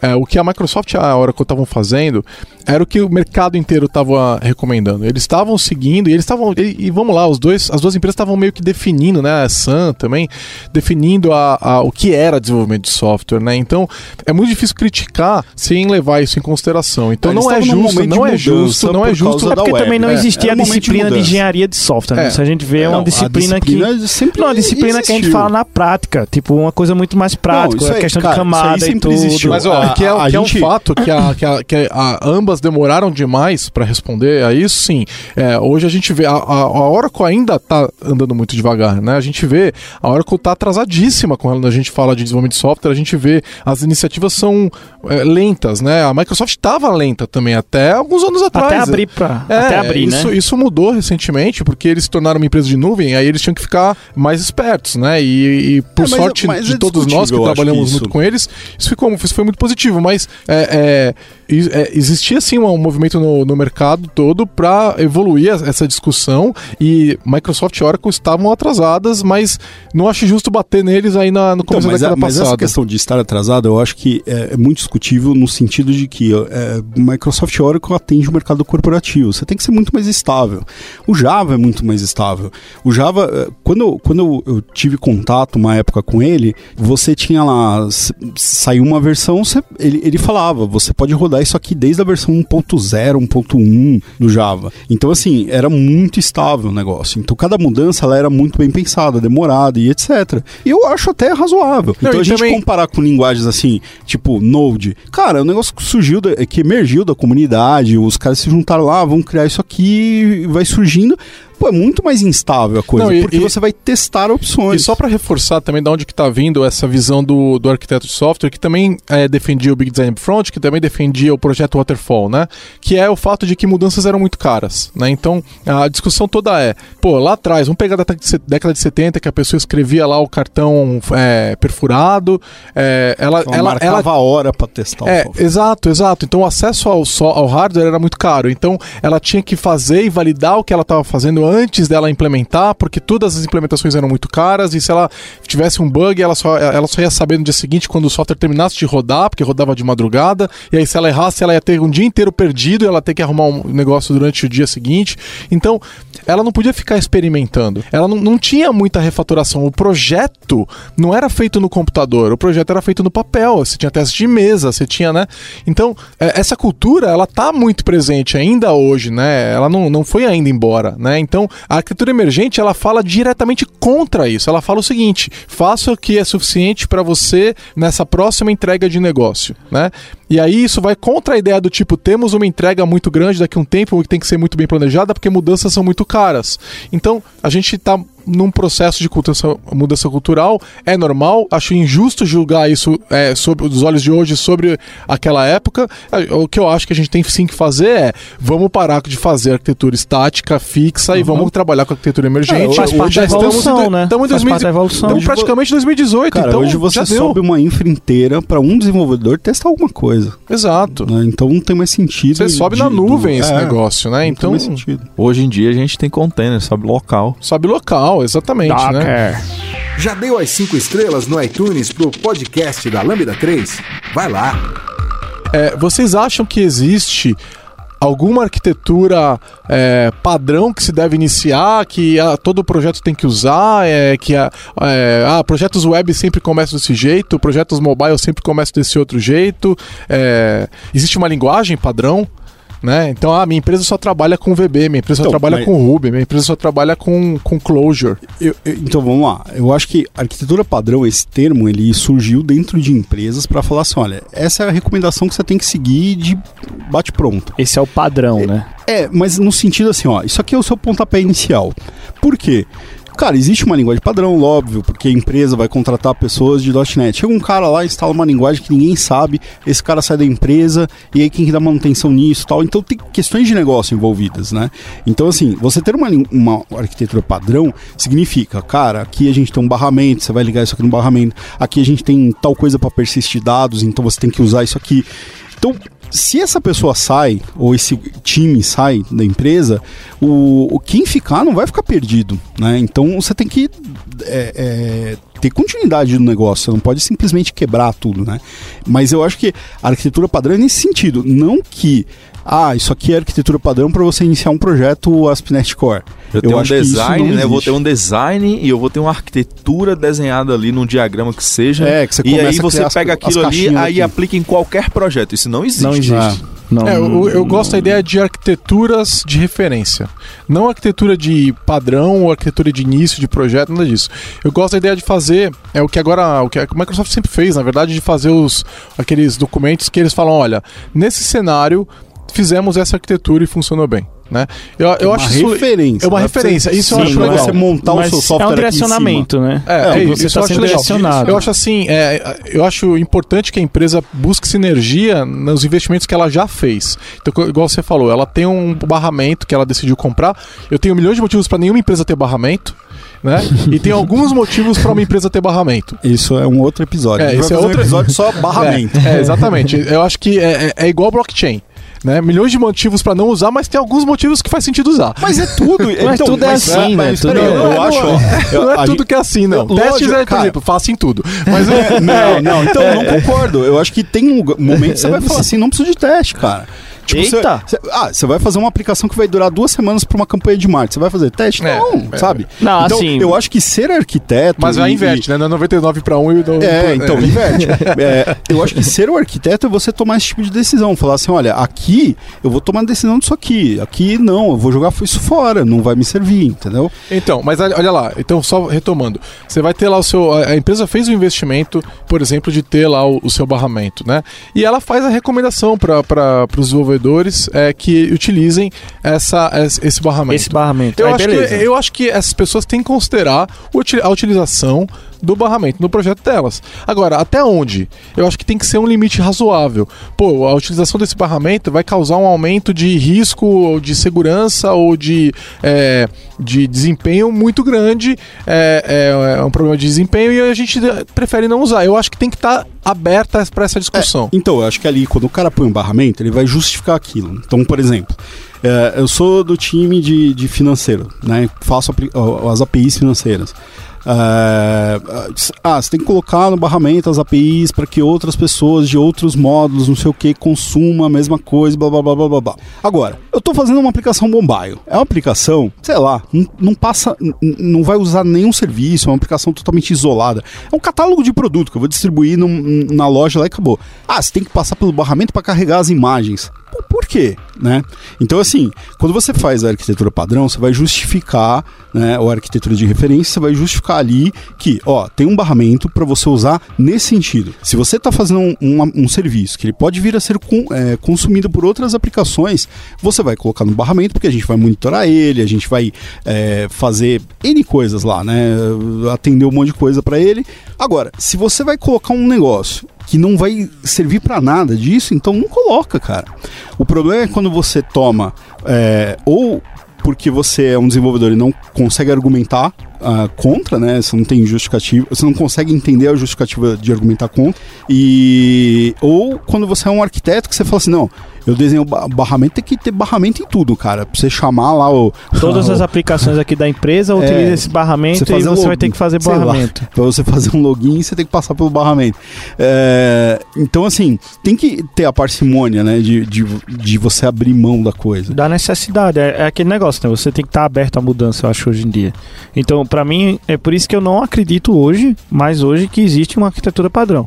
é, o que a Microsoft e a Oracle estavam fazendo era o que o mercado inteiro estava recomendando. Eles estavam seguindo e eles estavam e, e vamos lá, os dois, as duas empresas estavam meio que definindo, né, a Sun também definindo a, a- o que era desenvolvimento de software, né? Então é muito difícil criticar sem levar isso em consideração. Então não é num justo, de não é justo, não é justo. causa É da porque web. também não É, existia é a de disciplina de, mudança. engenharia de software. né? É. Isso a gente vê é Não, uma a disciplina, disciplina que. sempre Não, a disciplina que a gente existiu. fala na prática. Tipo, uma coisa muito mais prática. isso a aí, questão cara, de isso aí camada e tudo. existiu. Mas ó, A- que é, a que é gente- um fato que, a, que, a, que a- ambas demoraram demais para responder a isso, sim. É, hoje a gente vê, a, a, a Oracle ainda tá andando muito devagar, né? A gente vê, a Oracle tá atrasadíssima quando a gente fala de desenvolvimento de software, a gente vê as iniciativas são é, lentas, né? A Microsoft estava lenta também até alguns anos atrás. Até abrir pra. É, até abrir, isso, né? isso mudou recentemente, porque eles se tornaram uma empresa de nuvem, aí eles tinham que ficar mais espertos, né? E, e por É, mas- sorte mas de é todos nós que trabalhamos que isso- muito com eles, isso, ficou, isso foi muito positivo, mas é, é, é, existia sim um movimento no, no mercado todo para evoluir essa- discussão e Microsoft e Oracle estavam atrasadas, mas não acho justo bater neles aí na, no Então, começo mas, da a- década mas essa passada. questão de estar atrasado, eu acho que é, é muito discutível no sentido de que é, Microsoft e Oracle atende o mercado corporativo. Você tem que ser muito mais estável. O Java é muito mais estável. O Java, é, quando, eu, quando eu, eu tive contato uma época com ele, você tinha lá, saiu uma versão, você- ele, ele falava, você pode rodar isso aqui desde a versão 1.0, 1.1 do Java. Então, assim, era muito estável o negócio. Então, cada mudança ela era muito bem pensada, demorada e etc. E eu acho até razoável. Não, então, a gente também- comparar com linguagens assim, tipo Node, cara, é um negócio que surgiu, da- que emergiu da comunidade, os caras se juntaram lá, vão criar isso aqui, e vai surgindo. Pô, é muito mais instável a coisa, Não, e- porque e- você vai testar E opções. só para reforçar também de onde que tá vindo essa visão do, do arquiteto de software, que também é, defendia o Big Design Upfront, que também defendia o projeto Waterfall, né? Que é o fato de que mudanças eram muito caras, né? Então, a discussão toda é, pô, lá atrás, vamos pegar da década de se- década de 70, que a pessoa escrevia lá o cartão é, perfurado, é, ela, Ela, ela, marcava ela a hora pra testar é, o software. exato, exato. Então o acesso ao, so- ao hardware era muito caro. Então ela tinha que fazer e validar o que ela estava fazendo antes dela implementar, porque todas as implementações eram muito caras e se ela tivesse um bug, ela só, ela só ia saber no dia seguinte quando o software terminasse de rodar, porque rodava de madrugada. E aí se ela errasse, ela ia ter um dia inteiro perdido e ela ia ter que arrumar um negócio durante o dia seguinte. Então ela não podia ficar experimentando. Ela não, não tinha muita refatoração. O projeto não era feito no computador, o projeto era feito no papel. Você tinha teste de mesa, você tinha, né? Então, é, essa cultura, ela tá muito presente ainda hoje, né? Ela não, não foi ainda embora, né? Então, a arquitetura emergente, ela fala diretamente contra isso. Ela fala o seguinte: faça o que é suficiente para você nessa próxima entrega de negócio, né? E aí isso vai contra a ideia do tipo, temos uma entrega muito grande daqui a um tempo que tem que ser muito bem planejada porque mudanças são muito caras. Então, a gente tá num processo de mudança, mudança cultural, é normal, acho injusto julgar isso é, sobre os olhos de hoje sobre aquela época. É, O que eu acho que a gente tem sim que fazer é vamos parar de fazer arquitetura estática, fixa e vamos trabalhar com arquitetura emergente. É, Faz parte Já da estamos evolução, em- né? Estamos em Faz 2000 parte da evolução. estamos Hoje vo- praticamente em 2018, Cara, então hoje você sobe uma infra inteira pra um desenvolvedor testar alguma coisa. Exato. né? Então não tem mais sentido. Você sobe de- na do- nuvem esse é, negócio, né? Não Então, tem mais sentido. Hoje em dia a gente tem container, sabe, local. sobe local, exatamente, né? Docker. Já deu as 5 estrelas no iTunes pro podcast da Lambda 3? Vai lá. É, vocês acham que existe alguma arquitetura é, padrão que se deve iniciar, que ah, todo projeto tem que usar, é, que ah, é, ah, projetos web sempre começam desse jeito, projetos mobile sempre começam desse outro jeito, é, existe uma linguagem padrão? Né? Então, a minha empresa só trabalha com VB, minha empresa só Então, trabalha mas- com Ruby, minha empresa só trabalha com, com Clojure. Eu- eu- então vamos lá. Eu acho que arquitetura padrão, esse termo, ele surgiu dentro de empresas pra falar assim: olha, essa é a recomendação que você tem que seguir de bate-pronto. Esse é o padrão, né? É, mas no sentido assim, ó, isso aqui é o seu pontapé inicial. Por quê? Cara, existe uma linguagem padrão, óbvio, porque a empresa vai contratar pessoas de .NET. Chega um cara lá, instala uma linguagem que ninguém sabe, esse cara sai da empresa, e aí quem que dá manutenção nisso tal. Então tem questões de negócio envolvidas, né? Então, assim, você ter uma, uma arquitetura padrão significa, cara, aqui a gente tem um barramento, você vai ligar isso aqui no barramento, aqui a gente tem tal coisa para persistir dados, então você tem que usar isso aqui. Então, se essa pessoa sai, ou esse time sai da empresa, o, o quem ficar não vai ficar perdido, né? Então você tem que é, é, ter continuidade no negócio, você não pode simplesmente quebrar tudo, né? Mas eu acho que a arquitetura padrão é nesse sentido, não que ah, isso aqui é arquitetura padrão para você iniciar um projeto ASP.NET Core. Eu, tenho um design, né? Eu vou ter um design e eu vou ter uma arquitetura desenhada ali num diagrama que seja. É, que você e aí você pega aquilo ali e aí aplica em qualquer projeto. Isso não existe. Não existe. Ah. Não, é, eu, eu, gosto da ideia de arquiteturas de referência. Não arquitetura de padrão ou arquitetura de início de projeto, nada disso. Eu gosto da ideia de fazer, é o que agora, o que a Microsoft sempre fez, na verdade, de fazer os aqueles documentos que eles falam, olha, nesse cenário fizemos essa arquitetura e funcionou bem. Né? Eu, eu uma acho referência. Isso, é uma referência. Isso sim, eu acho legal. você montar Mas o seu software é um direcionamento, né? É, é, é você isso está eu acho sendo direcionado. Eu acho assim, é, eu acho importante que a empresa busque sinergia nos investimentos que ela já fez. Então, igual você falou, ela tem um barramento que ela decidiu comprar. Eu tenho milhões de motivos para nenhuma empresa ter barramento. Né? E tem alguns motivos para uma empresa ter barramento. Isso é um outro episódio. É, esse é outro um episódio só barramento. É, é, exatamente. Eu acho que é, é igual blockchain né? Milhões de motivos para não usar, mas tem alguns motivos que faz sentido usar. Mas é tudo. mas então, tudo é mas, assim, né? Tudo é, eu, acho. Não, não é tudo que é assim, não. Lógico, Testes é, por cara, exemplo, faça em tudo. Mas é, não, não, então eu não concordo. Eu acho que tem um momento que você vai falar assim, não preciso de teste, cara. Tipo, Eita! Você, ah, você vai fazer uma aplicação que vai durar duas semanas para uma campanha de marketing. Você vai fazer teste? É, não, é. sabe? Não, então, assim- eu acho que ser arquiteto. Mas vai e- inverte, né? Não é 99 para 1 e não. É, então, inverte. É, eu acho que ser o arquiteto é você tomar esse tipo de decisão. Falar assim, olha, aqui eu vou tomar a decisão disso aqui. Aqui não, eu vou jogar isso fora, não vai me servir, entendeu? Então, mas olha lá, então só retomando, você vai ter lá o seu. A empresa fez um investimento, por exemplo, de ter lá o, o seu barramento, né? E ela faz a recomendação para os desenvolvedores é, que utilizem essa, esse barramento. Esse barramento. Eu Aí, acho, beleza. que, eu acho que essas pessoas têm que considerar a utilização do barramento no projeto delas. Agora, até onde? Eu acho que tem que ser um limite razoável. Pô, a utilização desse barramento vai causar um aumento de risco, ou de segurança ou de, é, de desempenho muito grande. É, é- é um problema de desempenho e a gente prefere não usar. Eu acho que tem que estar aberta para essa discussão. Então, eu acho que ali, quando o cara põe um barramento, ele vai justificar aquilo. Então, por exemplo, é, eu sou do time de, de financeiro, né? Faço as APIs financeiras. É, ah, você tem que colocar no barramento as APIs para que outras pessoas de outros módulos, não sei o que, consumam a mesma coisa, blá blá blá blá blá. Agora, eu estou fazendo uma aplicação mobile. É uma aplicação, sei lá, não, passa, não vai usar nenhum serviço, é uma aplicação totalmente isolada. É um catálogo de produto que eu vou distribuir num- na loja lá e acabou. Ah, você tem que passar pelo barramento para carregar as imagens. Por quê? Né? Então, assim, quando você faz a arquitetura padrão, você vai justificar, né, ou a arquitetura de referência, você vai justificar ali que, ó, tem um barramento para você usar nesse sentido. Se você está fazendo um, uma- um serviço que ele pode vir a ser com- é, consumido por outras aplicações, você vai colocar no barramento, porque a gente vai monitorar ele, a gente vai é, fazer N coisas lá, né? Atender um monte de coisa para ele. Agora, se você vai colocar um negócio que não vai servir para nada disso, então não coloca, cara. O problema é quando você toma é, ou porque você é um desenvolvedor e não consegue argumentar ah, contra, né? Você não tem justificativa, você não consegue entender a justificativa de argumentar contra. E ou quando você é um arquiteto que você fala assim, não, eu desenho ba- barramento, tem que ter barramento em tudo, cara. Pra você chamar lá o Todas as aplicações aqui da empresa utilizam esse barramento você e você um vai login, ter que fazer sei lá. barramento. Pra você fazer um login, você tem que passar pelo barramento. É, então, assim, tem que ter a parcimônia, né? De, de, de você abrir mão da coisa. Da necessidade, é, é aquele negócio, né? Você tem que estar aberto à mudança, eu acho, hoje em dia. Então, pra mim, é por isso que eu não acredito hoje, mais hoje, que existe uma arquitetura padrão.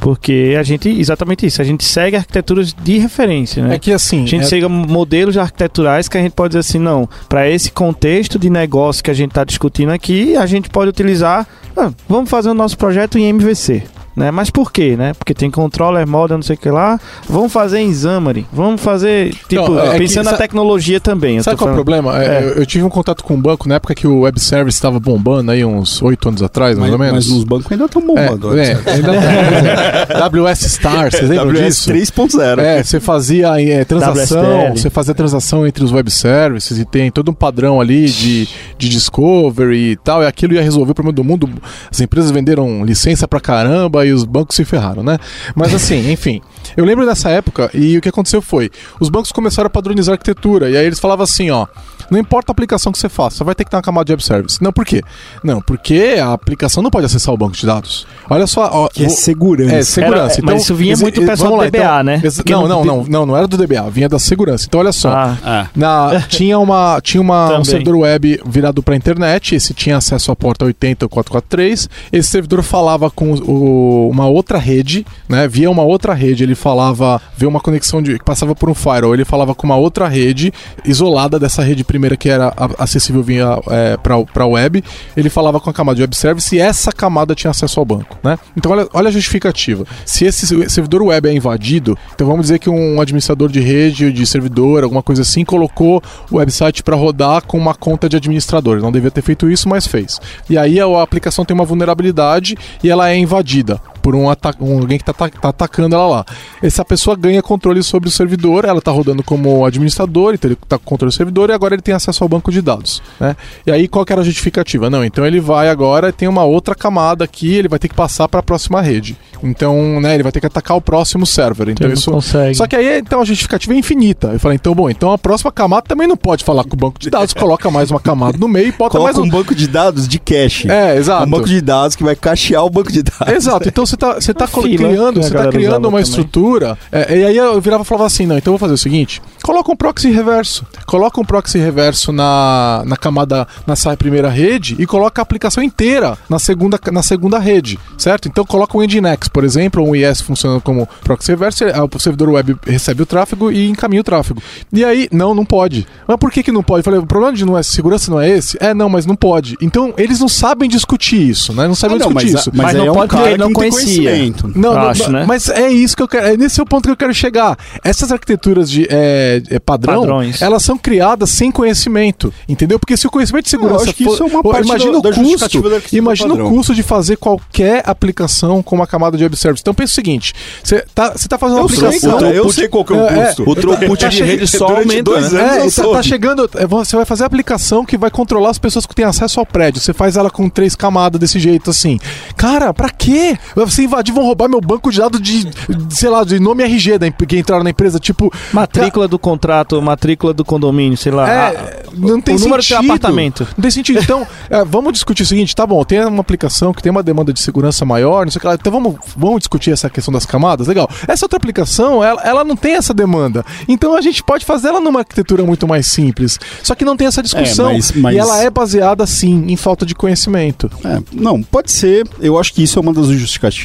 Porque a gente, exatamente isso, a gente segue arquiteturas de referência, né? É que assim. A gente é- segue modelos arquiteturais que a gente pode dizer assim, não, para esse contexto de negócio que a gente está discutindo aqui, a gente pode utilizar, ah, vamos fazer o nosso projeto em MVC. Né? Mas por quê, né? Porque tem controller, model, não sei o que lá. Vamos fazer em Xamarin. Vamos fazer, tipo, Não, é que pensando sa- na tecnologia também. Sabe qual é o problema? É, É. Eu, eu tive um contato com um banco na época que o web service estava bombando aí, uns oito anos atrás, mais Mas, ou menos. mas nos bancos ainda estão É, bombando. é, ainda tem. WS Star, vocês lembram disso? 3.0. É, você fazia é, transação, WSTL. você fazia transação entre os web services e tem todo um padrão ali de, de discovery e tal, e aquilo ia resolver o problema do mundo. As empresas venderam licença pra caramba e os bancos se ferraram, né? Mas assim, enfim. Eu lembro dessa época e o que aconteceu foi, os bancos começaram a padronizar a arquitetura, e aí eles falavam assim, ó, não importa a aplicação que você faça, você vai ter que ter uma camada de web service. Não, por quê? Não, porque a aplicação não pode acessar o banco de dados. Olha só, ó, Que é segurança. é, segurança. Era- então, mas isso vinha muito do pessoal do DBA, né? ex- Porque Não, não, não, não, não era do DBA, vinha da segurança. Então, olha só. Ah, Ah, Na, tinha uma, tinha uma, um servidor web virado para a internet, esse tinha acesso à porta 80 ou 443. Esse servidor falava com o- uma outra rede, né? Via uma outra rede, ele falava, via uma conexão de, que passava por um firewall, ele falava com uma outra rede isolada dessa rede primeira que era acessível via é, para a web. Ele falava com a camada de web service e essa camada tinha acesso ao banco, né? Então olha, olha a justificativa. Se esse servidor web é invadido, então vamos dizer que um administrador de rede de servidor, alguma coisa assim, colocou o website para rodar com uma conta de administrador. Ele não devia ter feito isso, mas fez. E aí a aplicação tem uma vulnerabilidade e ela é invadida por um, um- alguém que está atacando ela lá. Essa pessoa ganha controle sobre o servidor, ela está rodando como administrador, então ele está com controle do servidor e agora ele tem acesso ao banco de dados. Né? E aí qual que era a justificativa? Não, então ele vai agora tem uma outra camada aqui, ele vai ter que passar para a próxima rede. Então, né, ele vai ter que atacar o próximo server. Então ele isso consegue. só que aí então a justificativa é infinita. Eu falei, então, bom, então a próxima camada também não pode falar com o banco de dados, coloca mais uma camada no meio e bota Coloca mais um. um banco de dados de cache. É, exato. Um banco de dados que vai cachear o banco de dados. Exato, então você tá, você tá fila criando, você tá criando uma também. estrutura. é, e aí eu virava e falava assim: não, então eu vou fazer o seguinte: coloca um proxy reverso. Coloca um proxy reverso na, na camada, nessa primeira rede e coloca a aplicação inteira na segunda, na segunda rede, certo? Então coloca um Nginx, por exemplo, ou um IS funcionando como proxy reverso, é, o servidor web recebe o tráfego e encaminha o tráfego. E aí, não, não pode. Mas por que que não pode? Eu falei, o problema de não é segurança não é esse? É, não, mas não pode. Então, eles não sabem discutir isso, né? Não sabem Ah, não, discutir mas, isso. Mas aí não é um pode cara não conhecia. Conhecimento. Não, não, Acho, não, né? mas é isso que eu quero. É nesse o ponto que eu quero chegar. Essas arquiteturas de é, é, padrão, Padrões. elas são criadas sem conhecimento, entendeu? Porque se o conhecimento de segurança acho que for- isso é uma parte imagina da- o custo, da arquitetura imagina padrão. o custo de fazer qualquer aplicação com uma camada de web service. Então pensa o seguinte, você tá, você tá fazendo uma Eu sei, aplicação cara, eu sei qual que é o É, é. custo. O throughput Tá de rede só aumenta, dois né? anos é, eu tá, tá chegando. é, Você vai fazer a aplicação que vai controlar as pessoas que têm acesso ao prédio. Você faz ela com três camadas desse jeito assim. Cara, pra quê? Você invadir, vão roubar meu banco de dados de, sei lá, de nome RG da, que entraram na empresa. Tipo, Matrícula do contrato, matrícula do condomínio, sei lá. é, Ah, não tem o número do sentido. teu apartamento. Não tem sentido. Então, é, vamos discutir o seguinte: tá bom, tem uma aplicação que tem uma demanda de segurança maior, não sei o que lá. Então vamos, vamos discutir essa questão das camadas? Legal. Essa outra aplicação, ela, ela não tem essa demanda. Então a gente pode fazer ela numa arquitetura muito mais simples. Só que não tem essa discussão. É, mas- mas- E ela é baseada, sim, em falta de conhecimento. É, não, pode ser. Eu acho que isso é uma das justificativas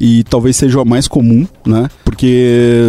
e talvez seja a mais comum, né? Porque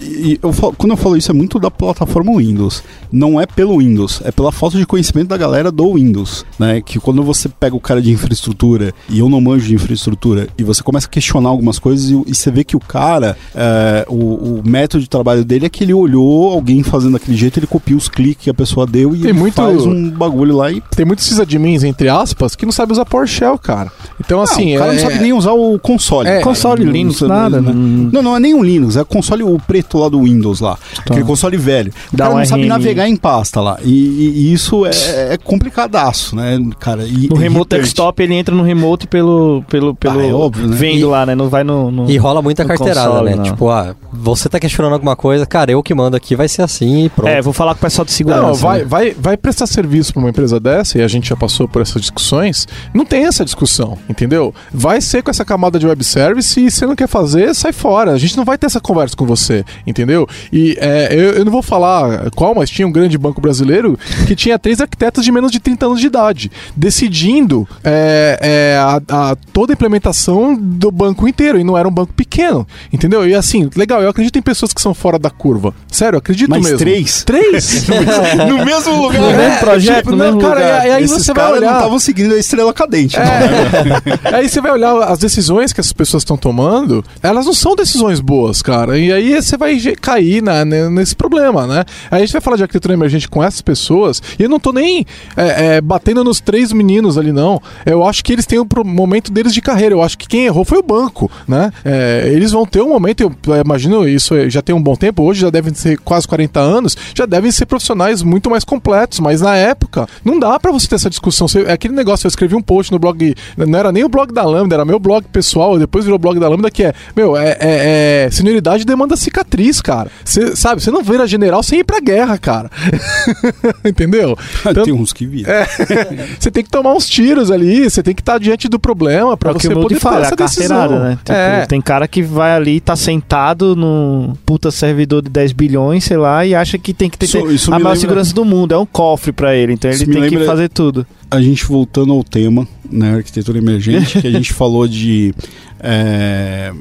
e eu falo- quando eu falo isso é muito da plataforma Windows. Não é pelo Windows, é pela falta de conhecimento da galera do Windows, né? Que quando você pega o cara de infraestrutura e eu não manjo de infraestrutura e você começa a questionar algumas coisas e, e você vê que o cara, é, o, o método de trabalho dele é que ele olhou alguém fazendo daquele jeito, ele copia os cliques que a pessoa deu e Tem muito- faz um bagulho lá e Tem muitos sysadmins, entre aspas, que não sabem usar PowerShell, cara. Então, assim. o cara é- não sabe nem usar o console. É, console Não- Linux, não- nada. né? Não, Não, não é nem um Linux, é o console o preto lá do Windows lá. Aquele console velho. O Dá cara um não sabe RM. navegar em pasta lá. E, e- e isso é, é complicadaço, né, cara? E, No é remote desktop ele entra no remote pelo. pelo, pelo Ah, é óbvio, né? Vendo E- lá, né? Não vai no. no- E rola muita carteirada, console, né? não. Tipo, ah, você tá questionando alguma coisa, cara, eu que mando aqui vai ser assim e pronto. É, vou falar com o pessoal de segurança. Não, vai, né? vai, vai prestar serviço para uma empresa dessa, e a gente já passou por essas discussões. Não tem essa discussão, entendeu? Vai ser com essa camada de web service e se você não quer fazer, sai fora. A gente não vai ter essa conversa com você. Entendeu? E é, eu, eu não vou falar qual, mas tinha um grande banco brasileiro que tinha três arquitetos de menos de 30 anos de idade, decidindo é, é, a, a toda a implementação do banco inteiro, e não era um banco pequeno, entendeu? E assim, legal, eu acredito em pessoas que são fora da curva. Sério, eu acredito Mas mesmo. três? Três? no mesmo lugar. No mesmo projeto, tipo, no mesmo cara, lugar. e aí Esses você vai olhar. não estavam seguindo a estrela cadente. não, né? É. aí você vai olhar as decisões que essas pessoas estão tomando, elas não são decisões boas, cara. E aí você vai cair na- ne- nesse problema, né? A gente vai falar de arquitetura emergente com essas pessoas, e eu não tô nem é, é, batendo nos três meninos ali, não. Eu acho que eles têm o pro- momento deles de carreira. Eu acho que quem errou foi o banco, né? É, eles vão ter um momento, eu imagino isso é- já tem um bom tempo, hoje já devem ser quase 40 anos, já devem ser profissionais muito mais completos, mas na época não dá pra você ter essa discussão. Você- é aquele negócio, eu escrevi um post no blog, não era nem o blog da Lambda, era meu blog pessoal, depois virou blog da Lambda, que é, meu, é, é, é senioridade demanda cicatriz, cara. Você sabe, você não vira general sem ir pra guerra, cara. Entendeu? Então, Tem uns que viram. você tem que tomar uns tiros ali, você tem que estar diante do problema pra É que você poder ter fala, é essa decisão. né? Tipo, é. Tem cara que vai ali, tá sentado num puta servidor de 10 bilhões, sei lá, e acha que tem que ter Isso- isso a maior lembra- segurança do mundo. É um cofre pra ele, então Isso ele tem que lembra- fazer tudo. A gente voltando ao tema, né, arquitetura emergente, que a gente falou de é,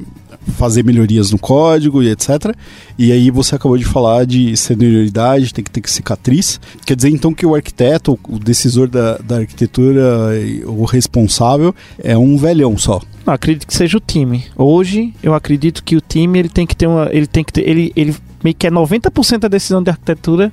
fazer melhorias no código e etc. E aí você acabou de falar de senioridade, tem que ter cicatriz. Quer dizer então que o arquiteto, o decisor da, da arquitetura, o responsável, é um velhão só. Não, acredito que seja o time. Hoje, eu acredito que o time ele tem que ter uma. Ele tem que ter. Ele, ele meio que é 90% da decisão de arquitetura.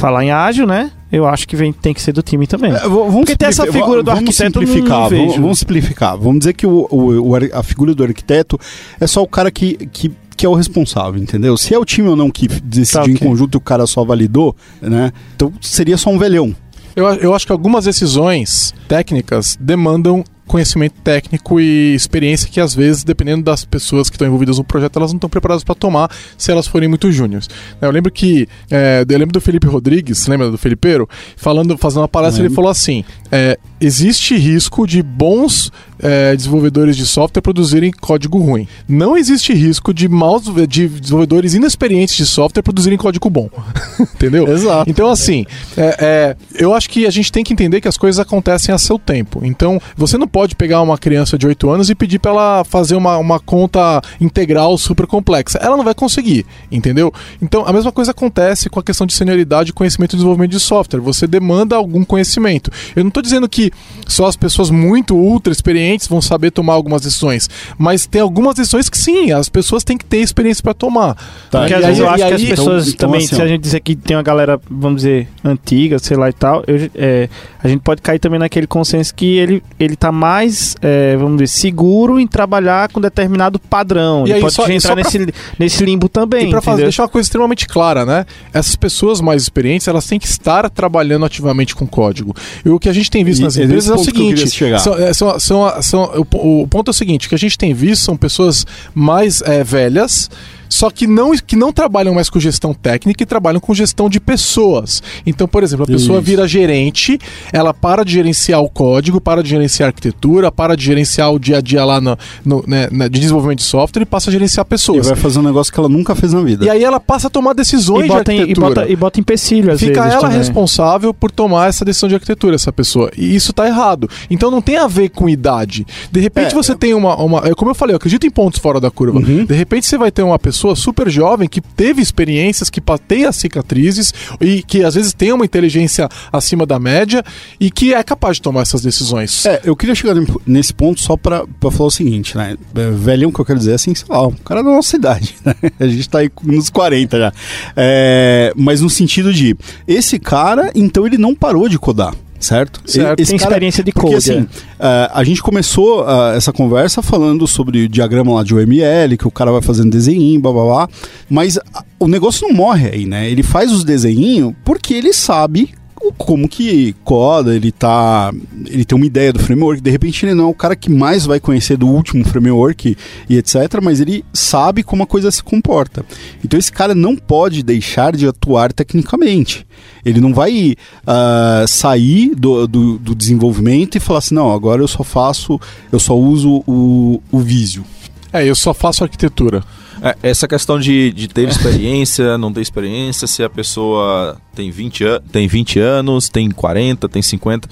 Falar em ágil, né? Eu acho que vem, tem que ser do time também. É, vamos Porque tem essa simplificar- figura do vamos arquiteto, simplificar, não vamos, vejo. vamos simplificar. Vamos dizer que o, o- a figura do arquiteto é só o cara que, que, que é o responsável, entendeu? Se é o time ou não que decidiu Tá, em conjunto e o cara só validou, né? Então seria só um velhão. Eu, eu acho que algumas decisões técnicas demandam conhecimento técnico e experiência que às vezes, dependendo das pessoas que estão envolvidas no projeto, elas não estão preparadas para tomar se elas forem muito júniores. Eu lembro que é, eu lembro do Felipe Rodrigues, lembra do Felipeiro, falando, fazendo uma palestra, ele Lembro. falou assim: é, existe risco de bons é, desenvolvedores de software produzirem código ruim. Não existe risco de maus de desenvolvedores inexperientes de software produzirem código bom. Entendeu? Exato. Então, assim, é, é, eu acho que a gente tem que entender que as coisas acontecem a seu tempo. Então, você não pode pegar uma criança de 8 anos e pedir para ela fazer uma, uma conta integral super complexa. Ela não vai conseguir, entendeu? Então, a mesma coisa acontece com a questão de senioridade e conhecimento e desenvolvimento de software. Você demanda algum conhecimento. Eu não estou dizendo que só as pessoas muito ultra experientes vão saber tomar algumas decisões, mas tem algumas decisões que sim, as pessoas têm que ter experiência para tomar. Tá, Porque E às vezes aí- eu acho e que as pessoas então- então, também, assim, se a gente dizer que tem uma galera, vamos dizer, antiga, sei lá e tal, eu- é, a gente pode cair também naquele consenso que ele, ele tá mais, é, vamos dizer, seguro em trabalhar com determinado padrão. E ele aí, pode só- e entrar só pra- nesse, nesse limbo também, E pra fazer, deixar uma coisa extremamente clara, né? Essas pessoas mais experientes, elas têm que estar trabalhando ativamente com código. E o que a gente tem visto E nas nesse empresas é o que seguinte: chegar. são, é, são, são, são- o, o ponto é o seguinte: o que a gente tem visto são pessoas mais é, velhas. Só que não, que não trabalham mais com gestão técnica e trabalham com gestão de pessoas. Então, por exemplo, a pessoa Isso. vira gerente, ela para de gerenciar o código, para de gerenciar a arquitetura, para de gerenciar o dia a dia lá no, no- né, né, de desenvolvimento de software e passa a gerenciar E pessoas. vai fazer um negócio que ela nunca fez na vida. E aí ela passa a tomar decisões E bota, de em, e, arquitetura. bota, e bota empecilho, às Fica vezes. ela também. responsável por tomar essa decisão de arquitetura, essa pessoa. E isso tá errado. Então não tem a ver com idade. De repente É, você tem uma, uma. é Como eu falei, eu acredito em pontos fora da curva. Uhum. De repente você vai ter uma pessoa super jovem que teve experiências, que pa- tem as cicatrizes e que às vezes tem uma inteligência acima da média e que é capaz de tomar essas decisões. É, eu queria chegar nesse ponto só pra falar o seguinte, né? É, Velhão que eu quero dizer é assim, sei lá, um cara da nossa idade, né? A gente tá aí nos 40 já. É, mas no sentido de, esse cara, então ele não parou de codar. Certo? Certo. Esse Tem cara- experiência de code. assim, ah, a gente começou ah, essa conversa falando sobre o diagrama lá de OML, que o cara vai fazendo desenho, blá blá blá. Mas o negócio não morre aí, né? Ele faz os desenhinhos porque ele sabe como que coda, ele tá. Ele tem uma ideia do framework. De repente ele não é o cara que mais vai conhecer do último framework e etc. Mas ele sabe como a coisa se comporta. Então esse cara não pode deixar de atuar tecnicamente. Ele não vai ah, sair do, do, do desenvolvimento e falar assim, não, agora eu só faço, eu só uso o, o Visio. É, eu só faço arquitetura. É, essa questão de, de ter experiência, não ter experiência, se a pessoa tem 20, an tem 20 anos, tem 40, tem 50.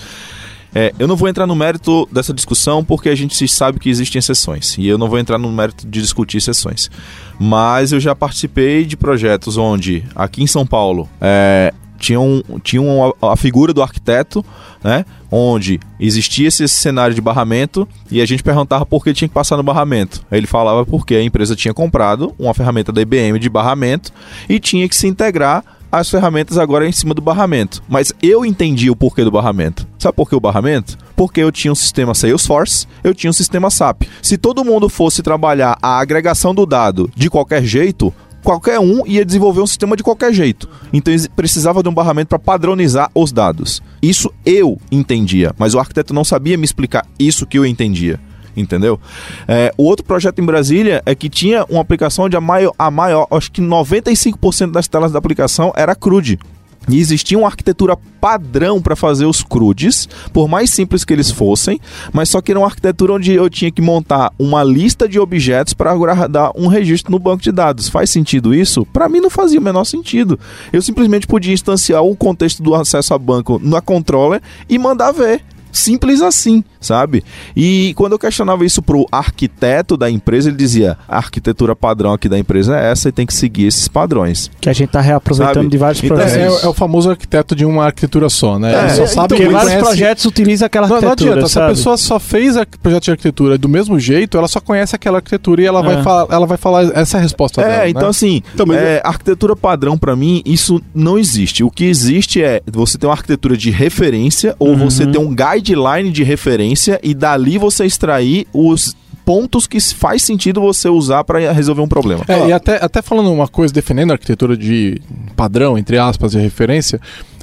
É, eu não vou entrar no mérito dessa discussão porque a gente sabe que existem exceções e eu não vou entrar no mérito de discutir exceções. Mas eu já participei de projetos onde, aqui em São Paulo, é, tinha, um, tinha a figura do arquiteto, né? Onde existia esse cenário de barramento e a gente perguntava por que tinha que passar no barramento. Ele falava porque a empresa tinha comprado uma ferramenta da IBM de barramento e tinha que se integrar as ferramentas agora em cima do barramento. Mas eu entendi o porquê do barramento. Sabe por que o barramento? Porque eu tinha um sistema Salesforce, eu tinha um sistema SAP. Se todo mundo fosse trabalhar a agregação do dado de qualquer jeito, qualquer um ia desenvolver um sistema de qualquer jeito. Então precisava de um barramento para padronizar os dados. Isso eu entendia, mas o arquiteto não sabia me explicar isso que eu entendia entendeu? É, o outro projeto em Brasília é que tinha uma aplicação onde a maior, a maior acho que 95% das telas da aplicação era CRUD. E existia uma arquitetura padrão para fazer os CRUDs, por mais simples que eles fossem, mas só que era uma arquitetura onde eu tinha que montar uma lista de objetos para guardar um registro no banco de dados. Faz sentido isso? Para mim não fazia o menor sentido. Eu simplesmente podia instanciar o contexto do acesso a banco na controller e mandar ver. Simples assim, sabe? E quando eu questionava isso pro arquiteto da empresa, ele dizia: a arquitetura padrão aqui da empresa é essa e tem que seguir esses padrões. Que a gente tá reaproveitando sabe? de vários então, projetos. É, é, o famoso arquiteto de uma arquitetura só, né? É, ele só sabe então, que vários conhece... projetos utilizam aquela arquitetura. Não, não adianta, sabe? se a pessoa só fez a projeto de arquitetura do mesmo jeito, ela só conhece aquela arquitetura e ela, vai, é. falar, ela vai falar essa resposta é, dela. É, então né? assim, então, é, arquitetura padrão para mim, isso não existe. O que existe é você ter uma arquitetura de referência ou uhum. você ter um guideline de referência e dali você extrair os pontos que faz sentido você usar para resolver um problema. É, e até, até falando uma coisa, defendendo a arquitetura de padrão, entre aspas, de referência,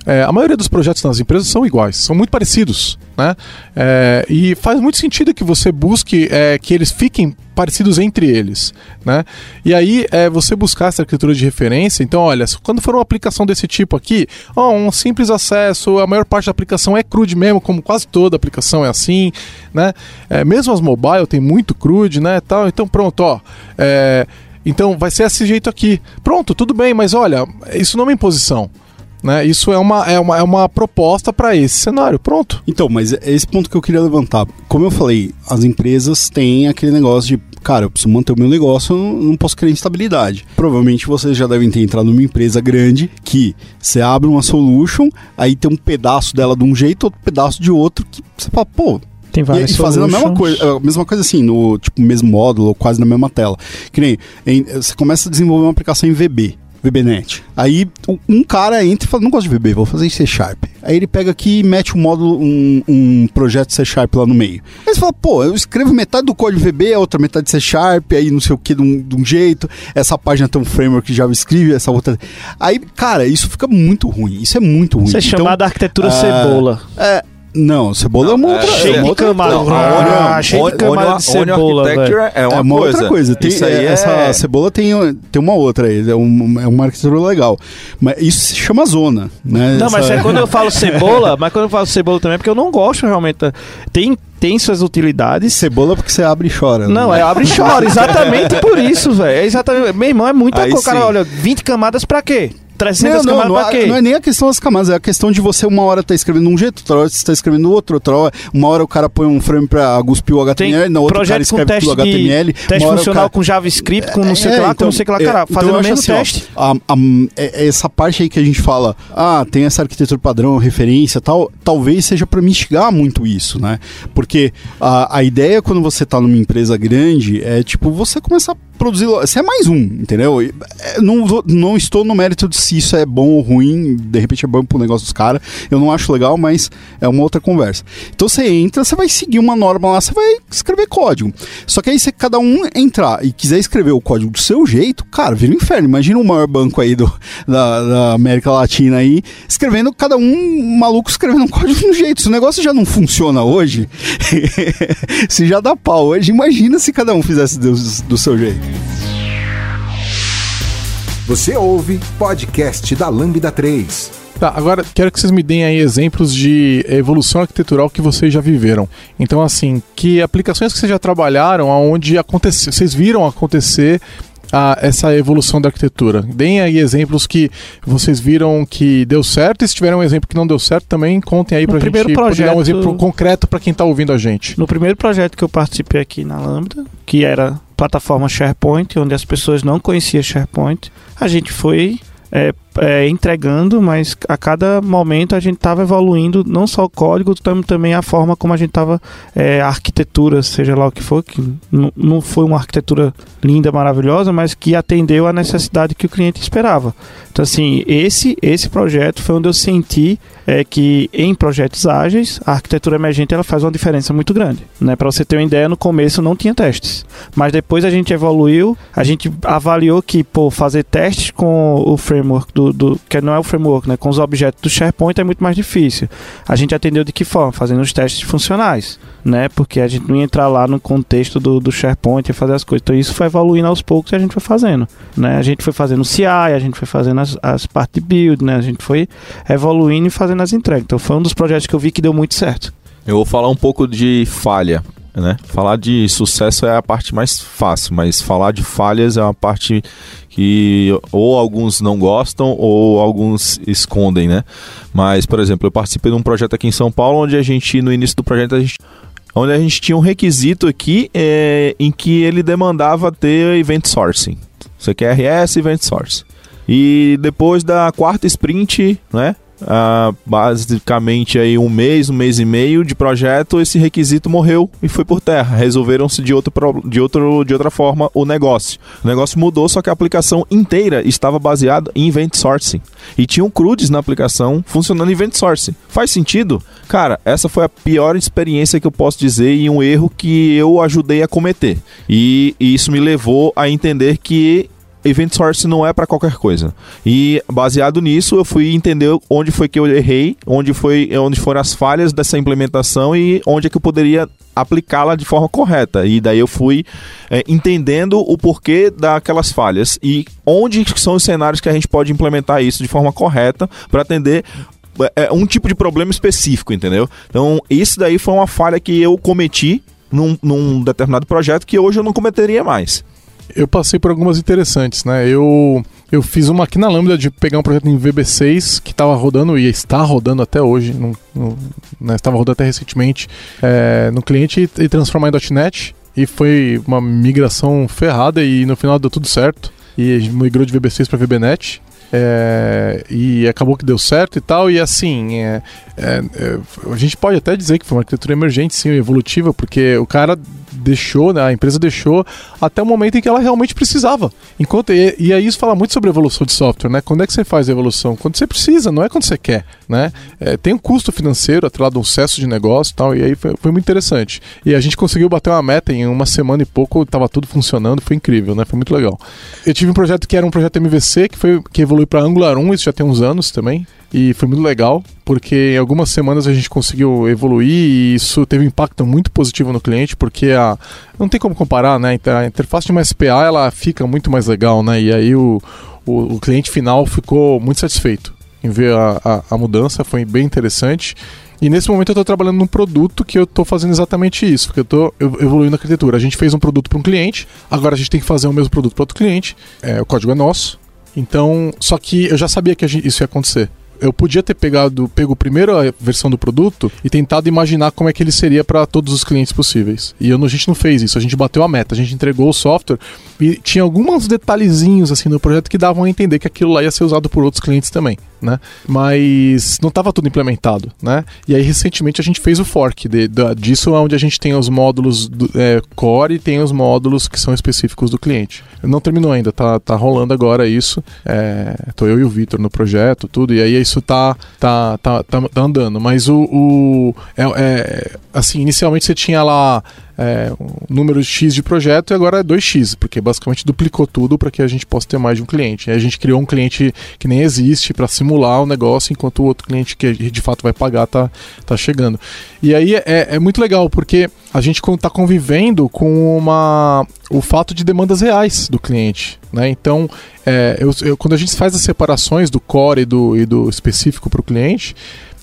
é, a maioria dos projetos nas empresas são iguais, são muito parecidos, né? É, e faz muito sentido que você busque é, que eles fiquem parecidos entre eles, né? E aí é você buscar essa arquitetura de referência. Então, olha, quando for uma aplicação desse tipo aqui, ó, um simples acesso, a maior parte da aplicação é CRUD mesmo, como quase toda aplicação é assim, né? É, mesmo as mobile tem muito CRUD, né? Tal. Então, pronto, ó. É, então vai ser esse jeito aqui. Pronto, tudo bem, mas olha, isso não é uma imposição. Né? Isso é uma, é uma, é uma proposta para esse cenário. Pronto. Então, mas é esse ponto que eu queria levantar. Como eu falei, as empresas têm aquele negócio de cara, eu preciso manter o meu negócio, eu não posso criar instabilidade. Provavelmente vocês já devem ter entrado numa empresa grande que você abre uma solution, aí tem um pedaço dela de um jeito, outro pedaço de outro, que você fala, pô, tem várias e, e fazendo a mesma coisa, a mesma coisa assim, no tipo mesmo módulo, quase na mesma tela. Que nem em, você começa a desenvolver uma aplicação em VB. VBNet. Aí um cara entra e fala, não gosto de VB, vou fazer em C Sharp. Aí ele pega aqui e mete um módulo, um, um projeto C Sharp lá no meio. Aí você fala, pô, eu escrevo metade do código VB, a outra metade C Sharp, aí não sei o que de um, de um jeito, essa página tem um framework de JavaScript, essa outra. Aí, cara, isso fica muito ruim. Isso é muito ruim. Isso é então, chamado arquitetura uh, cebola. É, não, cebola é uma outra. É, cheio de camada. Ah, cheio de camada de cebola. É uma, é uma outra coisa. Tem, isso aí essa é... cebola tem, tem uma outra aí. É, um, é uma arquitetura legal. Mas isso se chama zona. Né? Não, essa... mas é quando eu falo cebola, mas quando eu falo cebola também é porque eu não gosto realmente. Tem tem suas utilidades. Cebola porque você abre e chora. Né? Não, né? é abre e chora, exatamente por isso, velho. É exatamente. Meu irmão, é muita coisa. Cara, olha, 20 camadas pra quê? 300 não, camadas não, pra quê? Não é nem a questão das camadas, é a questão de você uma hora tá escrevendo um jeito, outra hora você tá escrevendo outro, outra hora, uma hora o cara põe um frame pra cuspir o HTML, Tem na outra o cara escreve tudo HTML. Teste funcional cara... com JavaScript, com não sei o é, que lá, então, com não sei o que lá, cara, é, fazendo então o mesmo assim, teste. Ó, a, a, é, essa parte aí que a gente fala, ah, tem essa arquitetura padrão, referência tal, talvez seja para mitigar muito isso, né? Porque a, a ideia quando você tá numa empresa grande é tipo, você começar a produzir. Você é mais um, entendeu? É, não, não estou no mérito de se isso é bom ou ruim, de repente é bom pro negócio dos caras. Eu não acho legal, mas é uma outra conversa. Então você entra, você vai seguir uma norma lá, você vai escrever código. Só que aí se cada um entrar e quiser escrever o código do seu jeito, cara, vira um inferno. Imagina o maior banco aí do, da, da América Latina aí, escrevendo, cada um maluco escrevendo um código de um jeito. Se o negócio já não funciona hoje, se já dá pau hoje, imagina se cada um fizesse do, do seu jeito. Você ouve podcast da Lambda 3. Tá, agora quero que vocês me deem aí exemplos de evolução arquitetural que vocês já viveram. Então, assim, que aplicações que vocês já trabalharam, aonde aconteceu, vocês viram acontecer a, essa evolução da arquitetura? Deem aí exemplos que vocês viram que deu certo e se tiver um exemplo que não deu certo também, contem aí No pra gente primeiro poder dar um projeto- exemplo concreto para quem tá ouvindo a gente. No primeiro projeto que eu participei aqui na Lambda, que era plataforma SharePoint, onde as pessoas não conheciam SharePoint, a gente foi é, é, entregando, mas a cada momento a gente estava evoluindo não só o código, tam- também a forma como a gente estava, é, a arquitetura, seja lá o que for, que não foi uma arquitetura linda, maravilhosa, mas que atendeu à necessidade que o cliente esperava. Então, assim, esse, esse projeto foi onde eu senti é, que em projetos ágeis, a arquitetura emergente ela faz uma diferença muito grande. Né? Para você ter uma ideia, no começo não tinha testes. Mas depois a gente evoluiu, a gente avaliou que pô, fazer testes com o framework do, do- que não é o framework, né? com os objetos do SharePoint é muito mais difícil. A gente atendeu de que forma? Fazendo os testes funcionais, né? Porque a gente não ia entrar lá no contexto do, do SharePoint e fazer as coisas. Então isso foi evoluindo aos poucos e a gente foi fazendo, né? A gente foi fazendo CI, a gente foi fazendo as, as partes de build, né? A gente foi evoluindo e fazendo as entregas. Então foi um dos projetos que eu vi que deu muito certo. Eu vou falar um pouco de falha, né? Falar de sucesso é a parte mais fácil, mas falar de falhas é uma parte que ou alguns não gostam ou alguns escondem, né? Mas, por exemplo, eu participei de um projeto aqui em São Paulo onde a gente, no início do projeto, a gente onde a gente tinha um requisito aqui é, em que ele demandava ter event sourcing. CQRS Event Source. E depois da quarta sprint, né? Ah, basicamente aí um mês, um mês e meio de projeto, esse requisito morreu e foi por terra. Resolveram-se de, outro, de, outro, de outra forma o negócio. O negócio mudou, só que a aplicação inteira estava baseada em Event Sourcing. E tinha um CRUDs na aplicação funcionando em Event Sourcing. Faz sentido? Cara, essa foi a pior experiência que eu posso dizer e um erro que eu ajudei a cometer. E, e isso me levou a entender que Event Source não é para qualquer coisa. E baseado nisso, eu fui entender onde foi que eu errei, onde foi, onde foram as falhas dessa implementação e onde é que eu poderia aplicá-la de forma correta. E daí eu fui é, entendendo o porquê daquelas falhas e onde são os cenários que a gente pode implementar isso de forma correta para atender é, um tipo de problema específico, entendeu? Então, isso daí foi uma falha que eu cometi num, num determinado projeto que hoje eu não cometeria mais. Eu passei por algumas interessantes, né? Eu, eu fiz uma aqui na Lambda de pegar um projeto em VB6 que estava rodando e está rodando até hoje, não, não, né, estava rodando até recentemente é, no cliente e, e transformar em .NET. E foi uma migração ferrada e no final deu tudo certo. E migrou de VB6 para VBNet. É, e acabou que deu certo e tal, e assim, é, é, é, a gente pode até dizer que foi uma arquitetura emergente, sim, evolutiva, porque o cara deixou, né, a empresa deixou até o momento em que ela realmente precisava. Enquanto e, e aí isso fala muito sobre evolução de software, né? Quando é que você faz a evolução? Quando você precisa, não é quando você quer, né? É, tem um custo financeiro atrelado a um sucesso de negócio e tal, e aí foi, foi muito interessante. E a gente conseguiu bater uma meta em uma semana e pouco, estava tudo funcionando, foi incrível, né? Foi muito legal. Eu tive um projeto que era um projeto MVC, que foi que evoluiu para Angular 1, isso já tem uns anos também. E foi muito legal, porque em algumas semanas a gente conseguiu evoluir e isso teve um impacto muito positivo no cliente, porque a não tem como comparar, né? A interface de uma SPA ela fica muito mais legal, né? E aí o, o, o cliente final ficou muito satisfeito em ver a, a, a mudança, foi bem interessante. E nesse momento eu estou trabalhando num produto que eu estou fazendo exatamente isso, porque eu estou evoluindo a arquitetura. A gente fez um produto para um cliente, agora a gente tem que fazer o mesmo produto para outro cliente. É, o código é nosso. Então, só que eu já sabia que gente, isso ia acontecer eu podia ter pegado, pego primeiro a versão do produto e tentado imaginar como é que ele seria para todos os clientes possíveis. E eu, a gente não fez isso, a gente bateu a meta, a gente entregou o software e tinha alguns detalhezinhos assim no projeto que davam a entender que aquilo lá ia ser usado por outros clientes também, né? Mas não estava tudo implementado, né? E aí recentemente a gente fez o fork de, de, disso, onde a gente tem os módulos do, é, core e tem os módulos que são específicos do cliente. Não terminou ainda, tá, tá rolando agora isso. É, tô eu e o Vitor no projeto, tudo, e aí isso tá, tá, tá, tá, tá andando. Mas o. o é, é, assim, inicialmente você tinha lá é, um número X de projeto e agora é 2X, porque basicamente duplicou tudo para que a gente possa ter mais de um cliente. E a gente criou um cliente que nem existe para simular o negócio, enquanto o outro cliente que de fato vai pagar tá, tá chegando. E aí é, é muito legal, porque a gente está convivendo com uma, o fato de demandas reais do cliente. Né? Então, é, eu, eu, quando a gente faz as separações do core e do, e do específico para o cliente,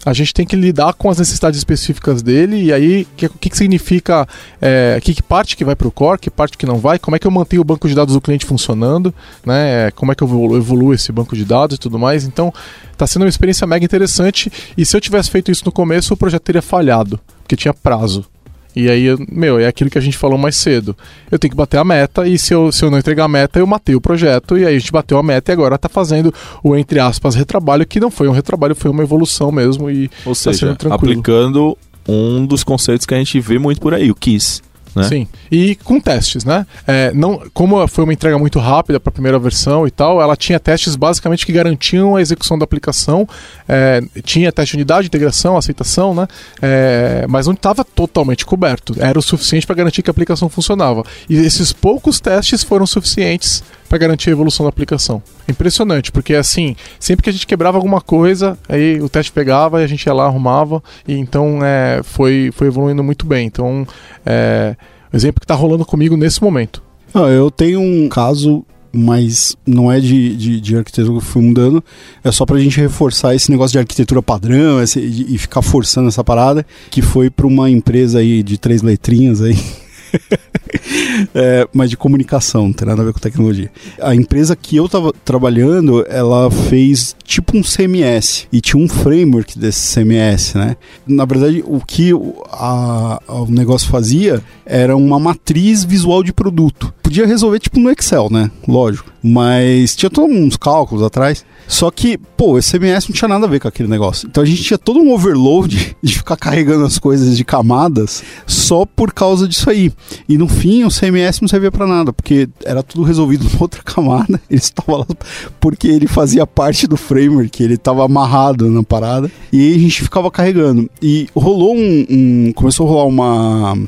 a gente tem que lidar com as necessidades específicas dele e aí o que, que, que, significa, é, que, que, parte que vai para o core, que parte que não vai, como é que eu mantenho o banco de dados do cliente funcionando, né? Como é que eu evoluo, evoluo esse banco de dados e tudo mais. Então, está sendo uma experiência mega interessante e se eu tivesse feito isso no começo, o projeto teria falhado, porque tinha prazo. E aí, meu, é aquilo que a gente falou mais cedo. Eu tenho que bater a meta, e se eu, se eu não entregar a meta, eu matei o projeto, e aí a gente bateu a meta e agora tá fazendo o, entre aspas, retrabalho, que não foi um retrabalho, foi uma evolução mesmo. E Ou tá seja, aplicando um dos conceitos que a gente vê muito por aí, o KISS. Né? Sim. E com testes, né? É, não, como foi uma entrega muito rápida para a primeira versão e tal, ela tinha testes basicamente que garantiam a execução da aplicação. É, tinha teste de unidade, integração, aceitação, né? É, mas não estava totalmente coberto. Era o suficiente para garantir que a aplicação funcionava. E esses poucos testes foram suficientes para garantir a evolução da aplicação. Impressionante, porque assim, sempre que a gente quebrava alguma coisa, aí o teste pegava e a gente ia lá, arrumava, e então é, foi, foi evoluindo muito bem. Então, é, exemplo que está rolando comigo nesse momento. Ah, eu tenho um caso mas não é de, de, de, arquitetura mudando, é só pra gente reforçar esse negócio de arquitetura padrão esse, e ficar forçando essa parada, que foi para uma empresa aí de três letrinhas aí, é, mas de comunicação, não tem nada a ver com tecnologia. A empresa que eu estava trabalhando, ela fez tipo um CMS e tinha um framework desse CMS, né? Na verdade, o que a, a, o negócio fazia era uma matriz visual de produto. Podia resolver tipo no Excel, né? Lógico. Mas tinha todos uns cálculos atrás. Só que, pô, esse CMS não tinha nada a ver com aquele negócio. Então a gente tinha todo um overload de ficar carregando as coisas de camadas só por causa disso aí. E no fim, o CMS não servia para nada, porque era tudo resolvido numa outra camada. Ele estava lá porque ele fazia parte do framework, ele estava amarrado na parada. E aí a gente ficava carregando. E rolou um, um começou a rolar uma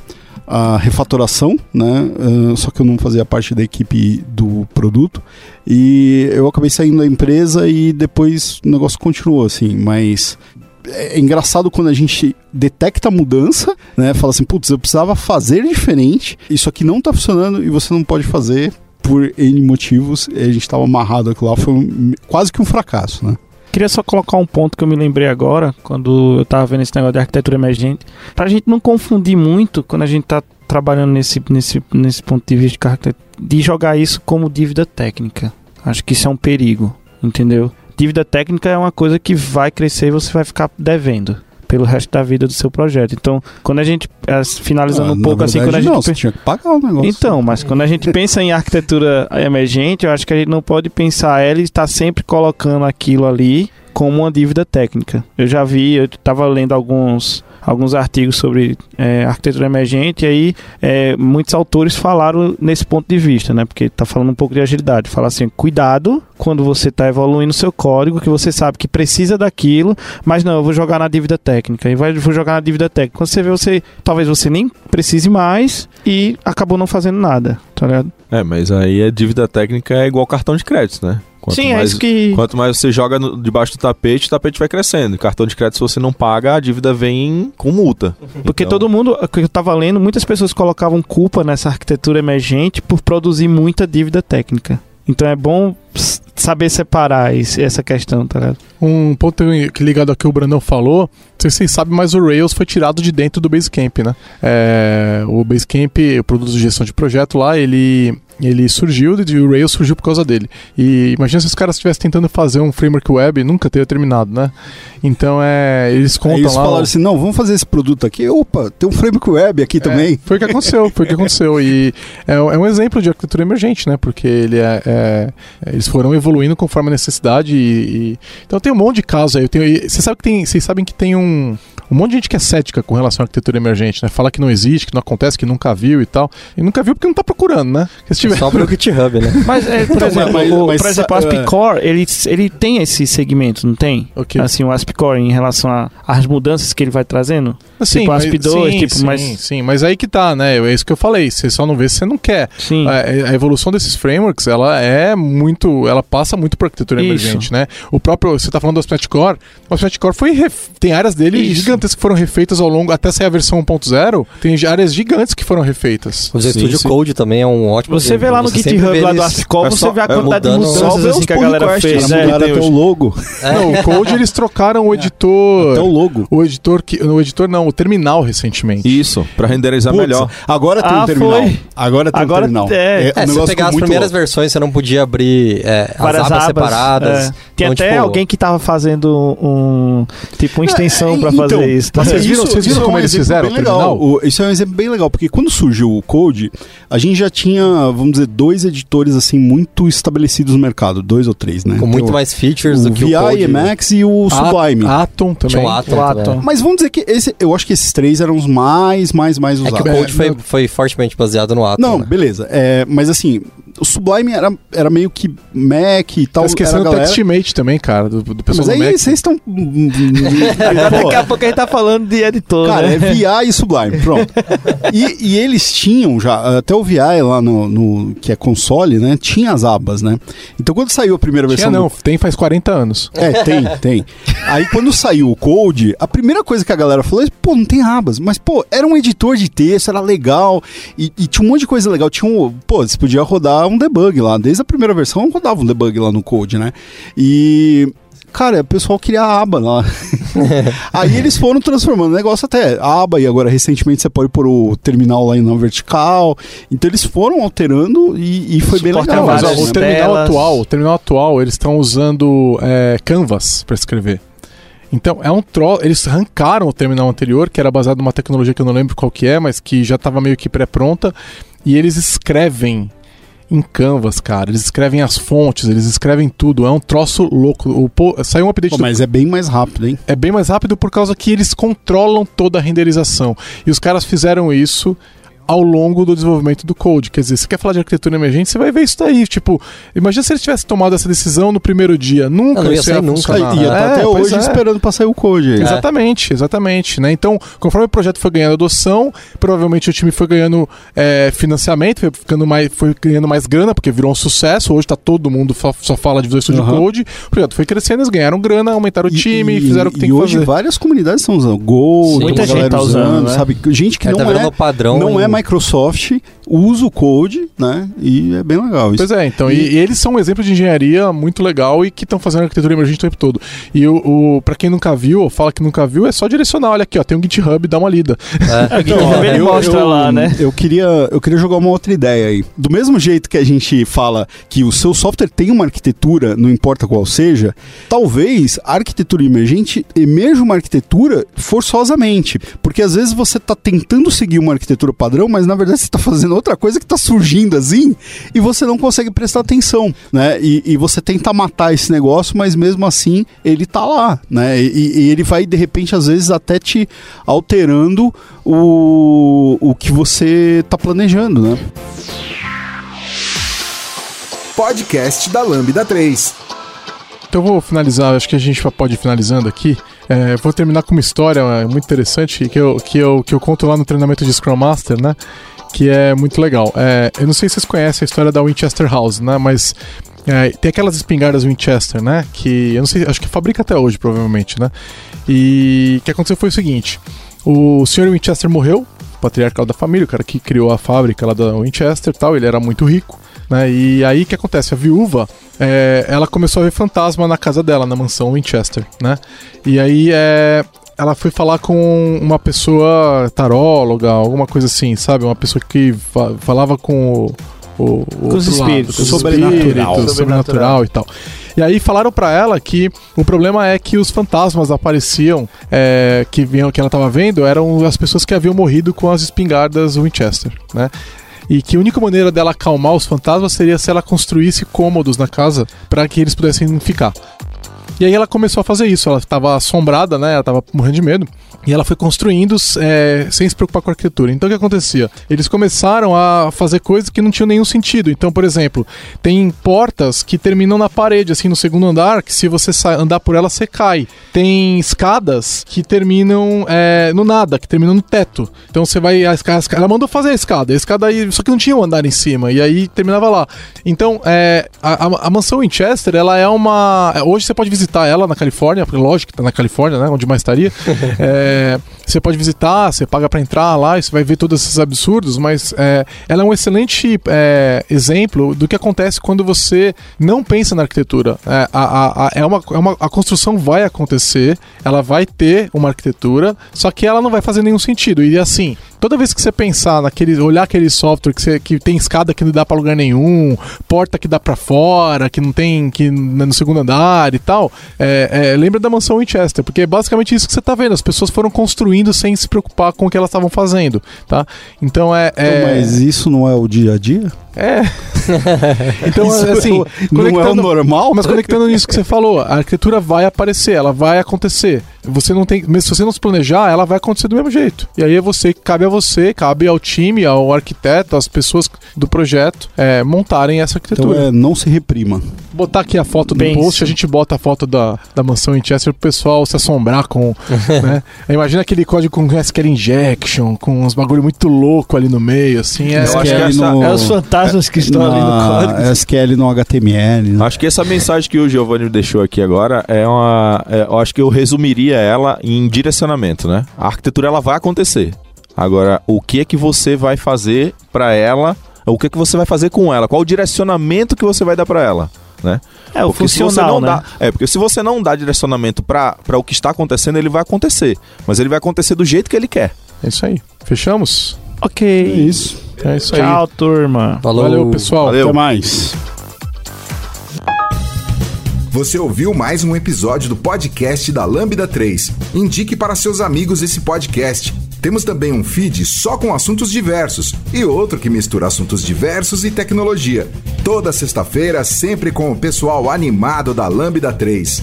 a refatoração, né? Uh, só que eu não fazia parte da equipe do produto. E eu acabei saindo da empresa e depois o negócio continuou assim, mas é engraçado quando a gente detecta a mudança, né? Fala assim, putz, eu precisava fazer diferente, isso aqui não tá funcionando e você não pode fazer por N motivos. a gente estava amarrado aquilo lá, foi um, quase que um fracasso, né? Queria só colocar um ponto que eu me lembrei agora, quando eu tava vendo esse negócio de arquitetura emergente. Pra gente não confundir muito quando a gente tá trabalhando nesse, nesse, nesse ponto de vista de, de jogar isso como dívida técnica. Acho que isso é um perigo, entendeu? Dívida técnica é uma coisa que vai crescer e você vai ficar devendo pelo resto da vida do seu projeto. Então, quando a gente finalizando ah, um pouco assim, quando a gente não, você tinha que pagar o negócio. Então, mas quando a gente pensa em arquitetura emergente, eu acho que a gente não pode pensar ela e estar sempre colocando aquilo ali como uma dívida técnica. Eu já vi, eu estava lendo alguns alguns artigos sobre é, arquitetura emergente e aí é, muitos autores falaram nesse ponto de vista, né? Porque está falando um pouco de agilidade. Fala assim, cuidado quando você está evoluindo seu código, que você sabe que precisa daquilo, mas não, eu vou jogar na dívida técnica e vai, vou jogar na dívida técnica. Quando você vê, você talvez você nem precise mais e acabou não fazendo nada, tá ligado? É, mas aí a dívida técnica é igual cartão de crédito, né? Quanto Sim, é mais, é isso que. Quanto mais você joga no, debaixo do tapete, o tapete vai crescendo. Cartão de crédito, se você não paga, a dívida vem com multa. Porque então... todo mundo, que eu tava lendo, muitas pessoas colocavam culpa nessa arquitetura emergente por produzir muita dívida técnica. Então é bom saber separar esse, essa questão, tá ligado? Um ponto que ligado ao que o Brandão falou, não sei se vocês sabem, mas o Rails foi tirado de dentro do Basecamp, né? É, o Basecamp, o produto de gestão de projeto lá, ele ele surgiu e o Rails surgiu por causa dele. E imagina se os caras estivessem tentando fazer um framework web e nunca teria terminado, né? Então é. Eles contam Aí eles lá. falaram assim: não, vamos fazer esse produto aqui. Opa, tem um framework web aqui é, também. Foi o que aconteceu, foi o que aconteceu. E é, é, um exemplo de arquitetura emergente, né? Porque ele é, é eles foram evoluindo conforme a necessidade. E, e... Então tem um monte de casos aí. Você sabe que tem. Vocês sabem que tem um um monte de gente que é cética com relação à arquitetura emergente, né? Fala que não existe, que não acontece, que nunca viu e tal. E nunca viu porque não tá procurando, né? Se tiver... Só pro GitHub, né? Mas, é, por, então, exemplo, mas, o, mas, por exemplo, o AspCore, ele, ele tem esse segmento, não tem? Okay. Assim, o AspCore em relação às mudanças que ele vai trazendo? Sim, tipo mas, ASP2, sim, tipo, sim, mas... sim, mas aí que tá, né? É isso que eu falei. Você só não vê se você não quer. Sim. A, a, evolução desses frameworks, ela é muito. Ela passa muito por arquitetura isso. emergente, né? O próprio. Você tá falando do AspNet Core. O AspNet Core foi. Tem áreas dele isso. gigantescas que foram refeitas ao longo, até sair a versão 1.0, tem áreas gigantes que foram refeitas. O Studio sim. Code também é um ótimo Você vê lá no GitHub lá do Articol, é você vê a é, quantidade de mudando- mudanças assim, que a galera fez. né? É. Mudaram até tem o logo. Não, o Code eles trocaram o editor. Até o logo. O editor que. O editor não, o terminal recentemente. Isso, pra renderizar Putz, melhor. Agora tem Ah, um terminal. foi. Agora tem Agora um terminal. é. É, um se negócio pegar as primeiras louco. versões, você não podia abrir é, as abas, abas, separadas. é. Tinha Então, até tipo, alguém que tava fazendo um. Tipo, uma extensão É, pra então, fazer isso. mas vocês viram- Isso- vocês viram isso é como um eles exemplo fizeram bem o legal. terminal? O- Isso é um exemplo bem legal, porque quando surgiu o Code, a gente já tinha, vamos dizer, dois editores assim muito estabelecidos no mercado, dois ou três, né? Com muito Tem mais features do que VI, o Code. Emacs e o Sublime. Atom também. Tinha o Atom. Mas vamos dizer que esse, eu acho que esses três eram os mais, mais, mais É usados. que o Code É, foi, foi fortemente baseado no Atom. Não, né? beleza. É, mas assim, o Sublime era, era meio que Mac e tal. Tá esquecendo era o. TextMate também, cara, do, do pessoal Mas do aí Mac. vocês estão. Daqui a pouco a gente tá falando de editor. Cara, né? é VI e Sublime, pronto. E, e eles tinham já, até o VI lá no, no- que é console, né? Tinha as abas, né? Então quando saiu a primeira versão. Tinha não, do- tem faz 40 anos. É, tem, tem. Aí quando saiu o Code, a primeira coisa que a galera falou é, pô, não tem abas. Mas, pô, era um editor de texto, era legal. E, e tinha um monte de coisa legal. Tinha um. Pô, você podia rodar um debug lá. Desde a primeira versão rodava um debug lá no Code, né? E. Cara, o pessoal queria a aba lá. Aí eles foram transformando o negócio até aba, e agora recentemente você pode pôr o terminal lá na vertical. Então eles foram alterando e, e foi bem Suporta legal. Não, mas ó, o terminal telas. atual, o terminal atual, eles estão usando é, Canvas para escrever. Então, é um troll. Eles arrancaram o terminal anterior, que era baseado numa tecnologia que eu não lembro qual que é, mas que já estava meio que pré-pronta, e eles escrevem em Canvas, cara. Eles escrevem as fontes, eles escrevem tudo. É um troço louco. O, saiu um update Pô, do mas é bem mais rápido, hein? é bem mais rápido por causa que eles controlam toda a renderização. E os caras fizeram isso ao longo do desenvolvimento do code. Quer dizer, você quer falar de arquitetura emergente, você vai ver isso daí. Tipo, imagina se eles tivessem tomado essa decisão no primeiro dia. Nunca Não, não ia isso sair nunca. funcionar. E tá É, até hoje é. esperando pra sair o Code aí. Exatamente, exatamente. Né? Então, conforme o projeto foi ganhando adoção, provavelmente o time foi ganhando é, financiamento, foi, ficando mais, foi ganhando mais grana, porque virou um sucesso. Hoje tá todo mundo fa- só fala de Visual Studio Aham. Code. O projeto foi crescendo, eles ganharam grana, aumentaram o E- time, e, fizeram o que e tem que hoje fazer. várias comunidades estão usando. Go, Sim. Muita gente galera tá usando, né? sabe? Gente que É, não tá é, padrão não é Microsoft, usa o Code, né? E é bem legal isso. Pois é, então, e, E- eles são um exemplo de engenharia muito legal e que estão fazendo arquitetura emergente o tempo todo. E o, o para quem nunca viu, ou fala que nunca viu, é só direcionar, olha aqui, ó, tem um GitHub, dá uma lida. É. Então, ó, ele mostra lá, né? Eu queria, eu queria jogar uma outra ideia aí. Do mesmo jeito que a gente fala que o seu software tem uma arquitetura, não importa qual seja, talvez a arquitetura emergente emerja uma arquitetura forçosamente. Porque às vezes você está tentando seguir uma arquitetura padrão, mas na verdade você está fazendo outra coisa que está surgindo assim e você não consegue prestar atenção, né? E, e você tenta matar esse negócio, mas mesmo assim ele tá lá, né? E, e ele vai de repente às vezes até te alterando o, o que você tá planejando, né? Podcast da Lambda 3. Então eu vou finalizar, acho que a gente pode ir finalizando aqui. É, vou terminar com uma história é, muito interessante que eu, que, eu, que eu conto lá no treinamento de Scrum Master, né? Que é muito legal. É, eu não sei se vocês conhecem a história da Winchester House, né? Mas é, tem aquelas espingardas Winchester, né? Que eu não sei, acho que fabrica até hoje, provavelmente, né? E o que aconteceu foi o seguinte: o senhor Winchester morreu, patriarcal da família, o cara que criou a fábrica lá da Winchester tal, ele era muito rico. Né? E aí o que acontece? A viúva é, ela começou a ver fantasma na casa dela, na mansão Winchester, né? E aí é, ela foi falar com uma pessoa taróloga, alguma coisa assim, sabe? Uma pessoa que fa- falava com o, o, o Com os outro lado, espíritos. com os Sobrenatural. espíritos, Sobrenatural. sobrenatural e tal. E aí falaram pra ela que o problema é que os fantasmas apareciam, é, que vinham, que ela tava vendo, eram as pessoas que haviam morrido com as espingardas Winchester, né? E que a única maneira dela acalmar os fantasmas seria se ela construísse cômodos na casa para que eles pudessem ficar. E aí ela começou a fazer isso, ela estava assombrada, né? Ela estava morrendo de medo. E ela foi construindo é, sem se preocupar com a arquitetura. Então o que acontecia? Eles começaram a fazer coisas que não tinham nenhum sentido. Então, por exemplo, tem portas que terminam na parede, assim, no segundo andar, que se você andar por ela, você cai. Tem escadas que terminam é, no nada, que terminam no teto. Então você vai. A escada, ela mandou fazer a escada. A escada aí, só que não tinha um andar em cima. E aí terminava lá. Então, é, a, a- a mansão Winchester, ela é uma. Hoje você pode visitar visitar ela na Califórnia, porque lógico que tá na Califórnia, né? Onde mais estaria. É, você pode visitar, você paga para entrar lá e você vai ver todos esses absurdos, mas é, ela é um excelente é, exemplo do que acontece quando você não pensa na arquitetura. É, a, a, é uma, é uma, a construção vai acontecer, ela vai ter uma arquitetura, só que ela não vai fazer nenhum sentido. E assim, toda vez que você pensar naquele, olhar aquele software que, você, que tem escada que não dá para lugar nenhum, porta que dá para fora, que não tem que no segundo andar e tal, é, é, lembra da mansão Winchester, porque é basicamente isso que você tá vendo. As pessoas foram construindo sem se preocupar com o que elas estavam fazendo, tá? Então é, é... Então, mas isso não é o dia a dia? É. então, Isso assim, não é o normal? Mas conectando nisso que você falou, a arquitetura vai aparecer, ela vai acontecer. Você não tem, mesmo se você não se planejar, ela vai acontecer do mesmo jeito. E aí é você, cabe a você, cabe ao time, ao arquiteto, às pessoas do projeto é, montarem essa arquitetura. Então é, não se reprima. Botar aqui a foto do post, a gente bota a foto da, da mansão em Chester pro pessoal se assombrar com. né? Imagina aquele código com SQL injection, com uns bagulho muito louco ali no meio, assim. É, Eu acho que SQL essa- no, É os fantasmas que estão ali no na código. SQL no HTML. né? Acho que essa mensagem que o Giovanni deixou aqui agora é uma. é, eu acho que eu resumiria ela em direcionamento, né? A arquitetura ela vai acontecer. Agora, o que é que você vai fazer pra ela? O que é que você vai fazer com ela? Qual o direcionamento que você vai dar pra ela, né? É, o Porque se você funcional, não né? dá, é, porque se você não dá direcionamento pra pra o que está acontecendo, ele vai acontecer, mas ele vai acontecer do jeito que ele quer. é isso aí. Fechamos? É Ok. isso. É isso aí. Tchau, turma. Falou. Valeu, pessoal. Valeu. Até mais. Você ouviu mais um episódio do podcast da Lambda 3. Indique para seus amigos esse podcast. Temos também um feed só com assuntos diversos e outro que mistura assuntos diversos e tecnologia. Toda sexta-feira, sempre com o pessoal animado da Lambda 3.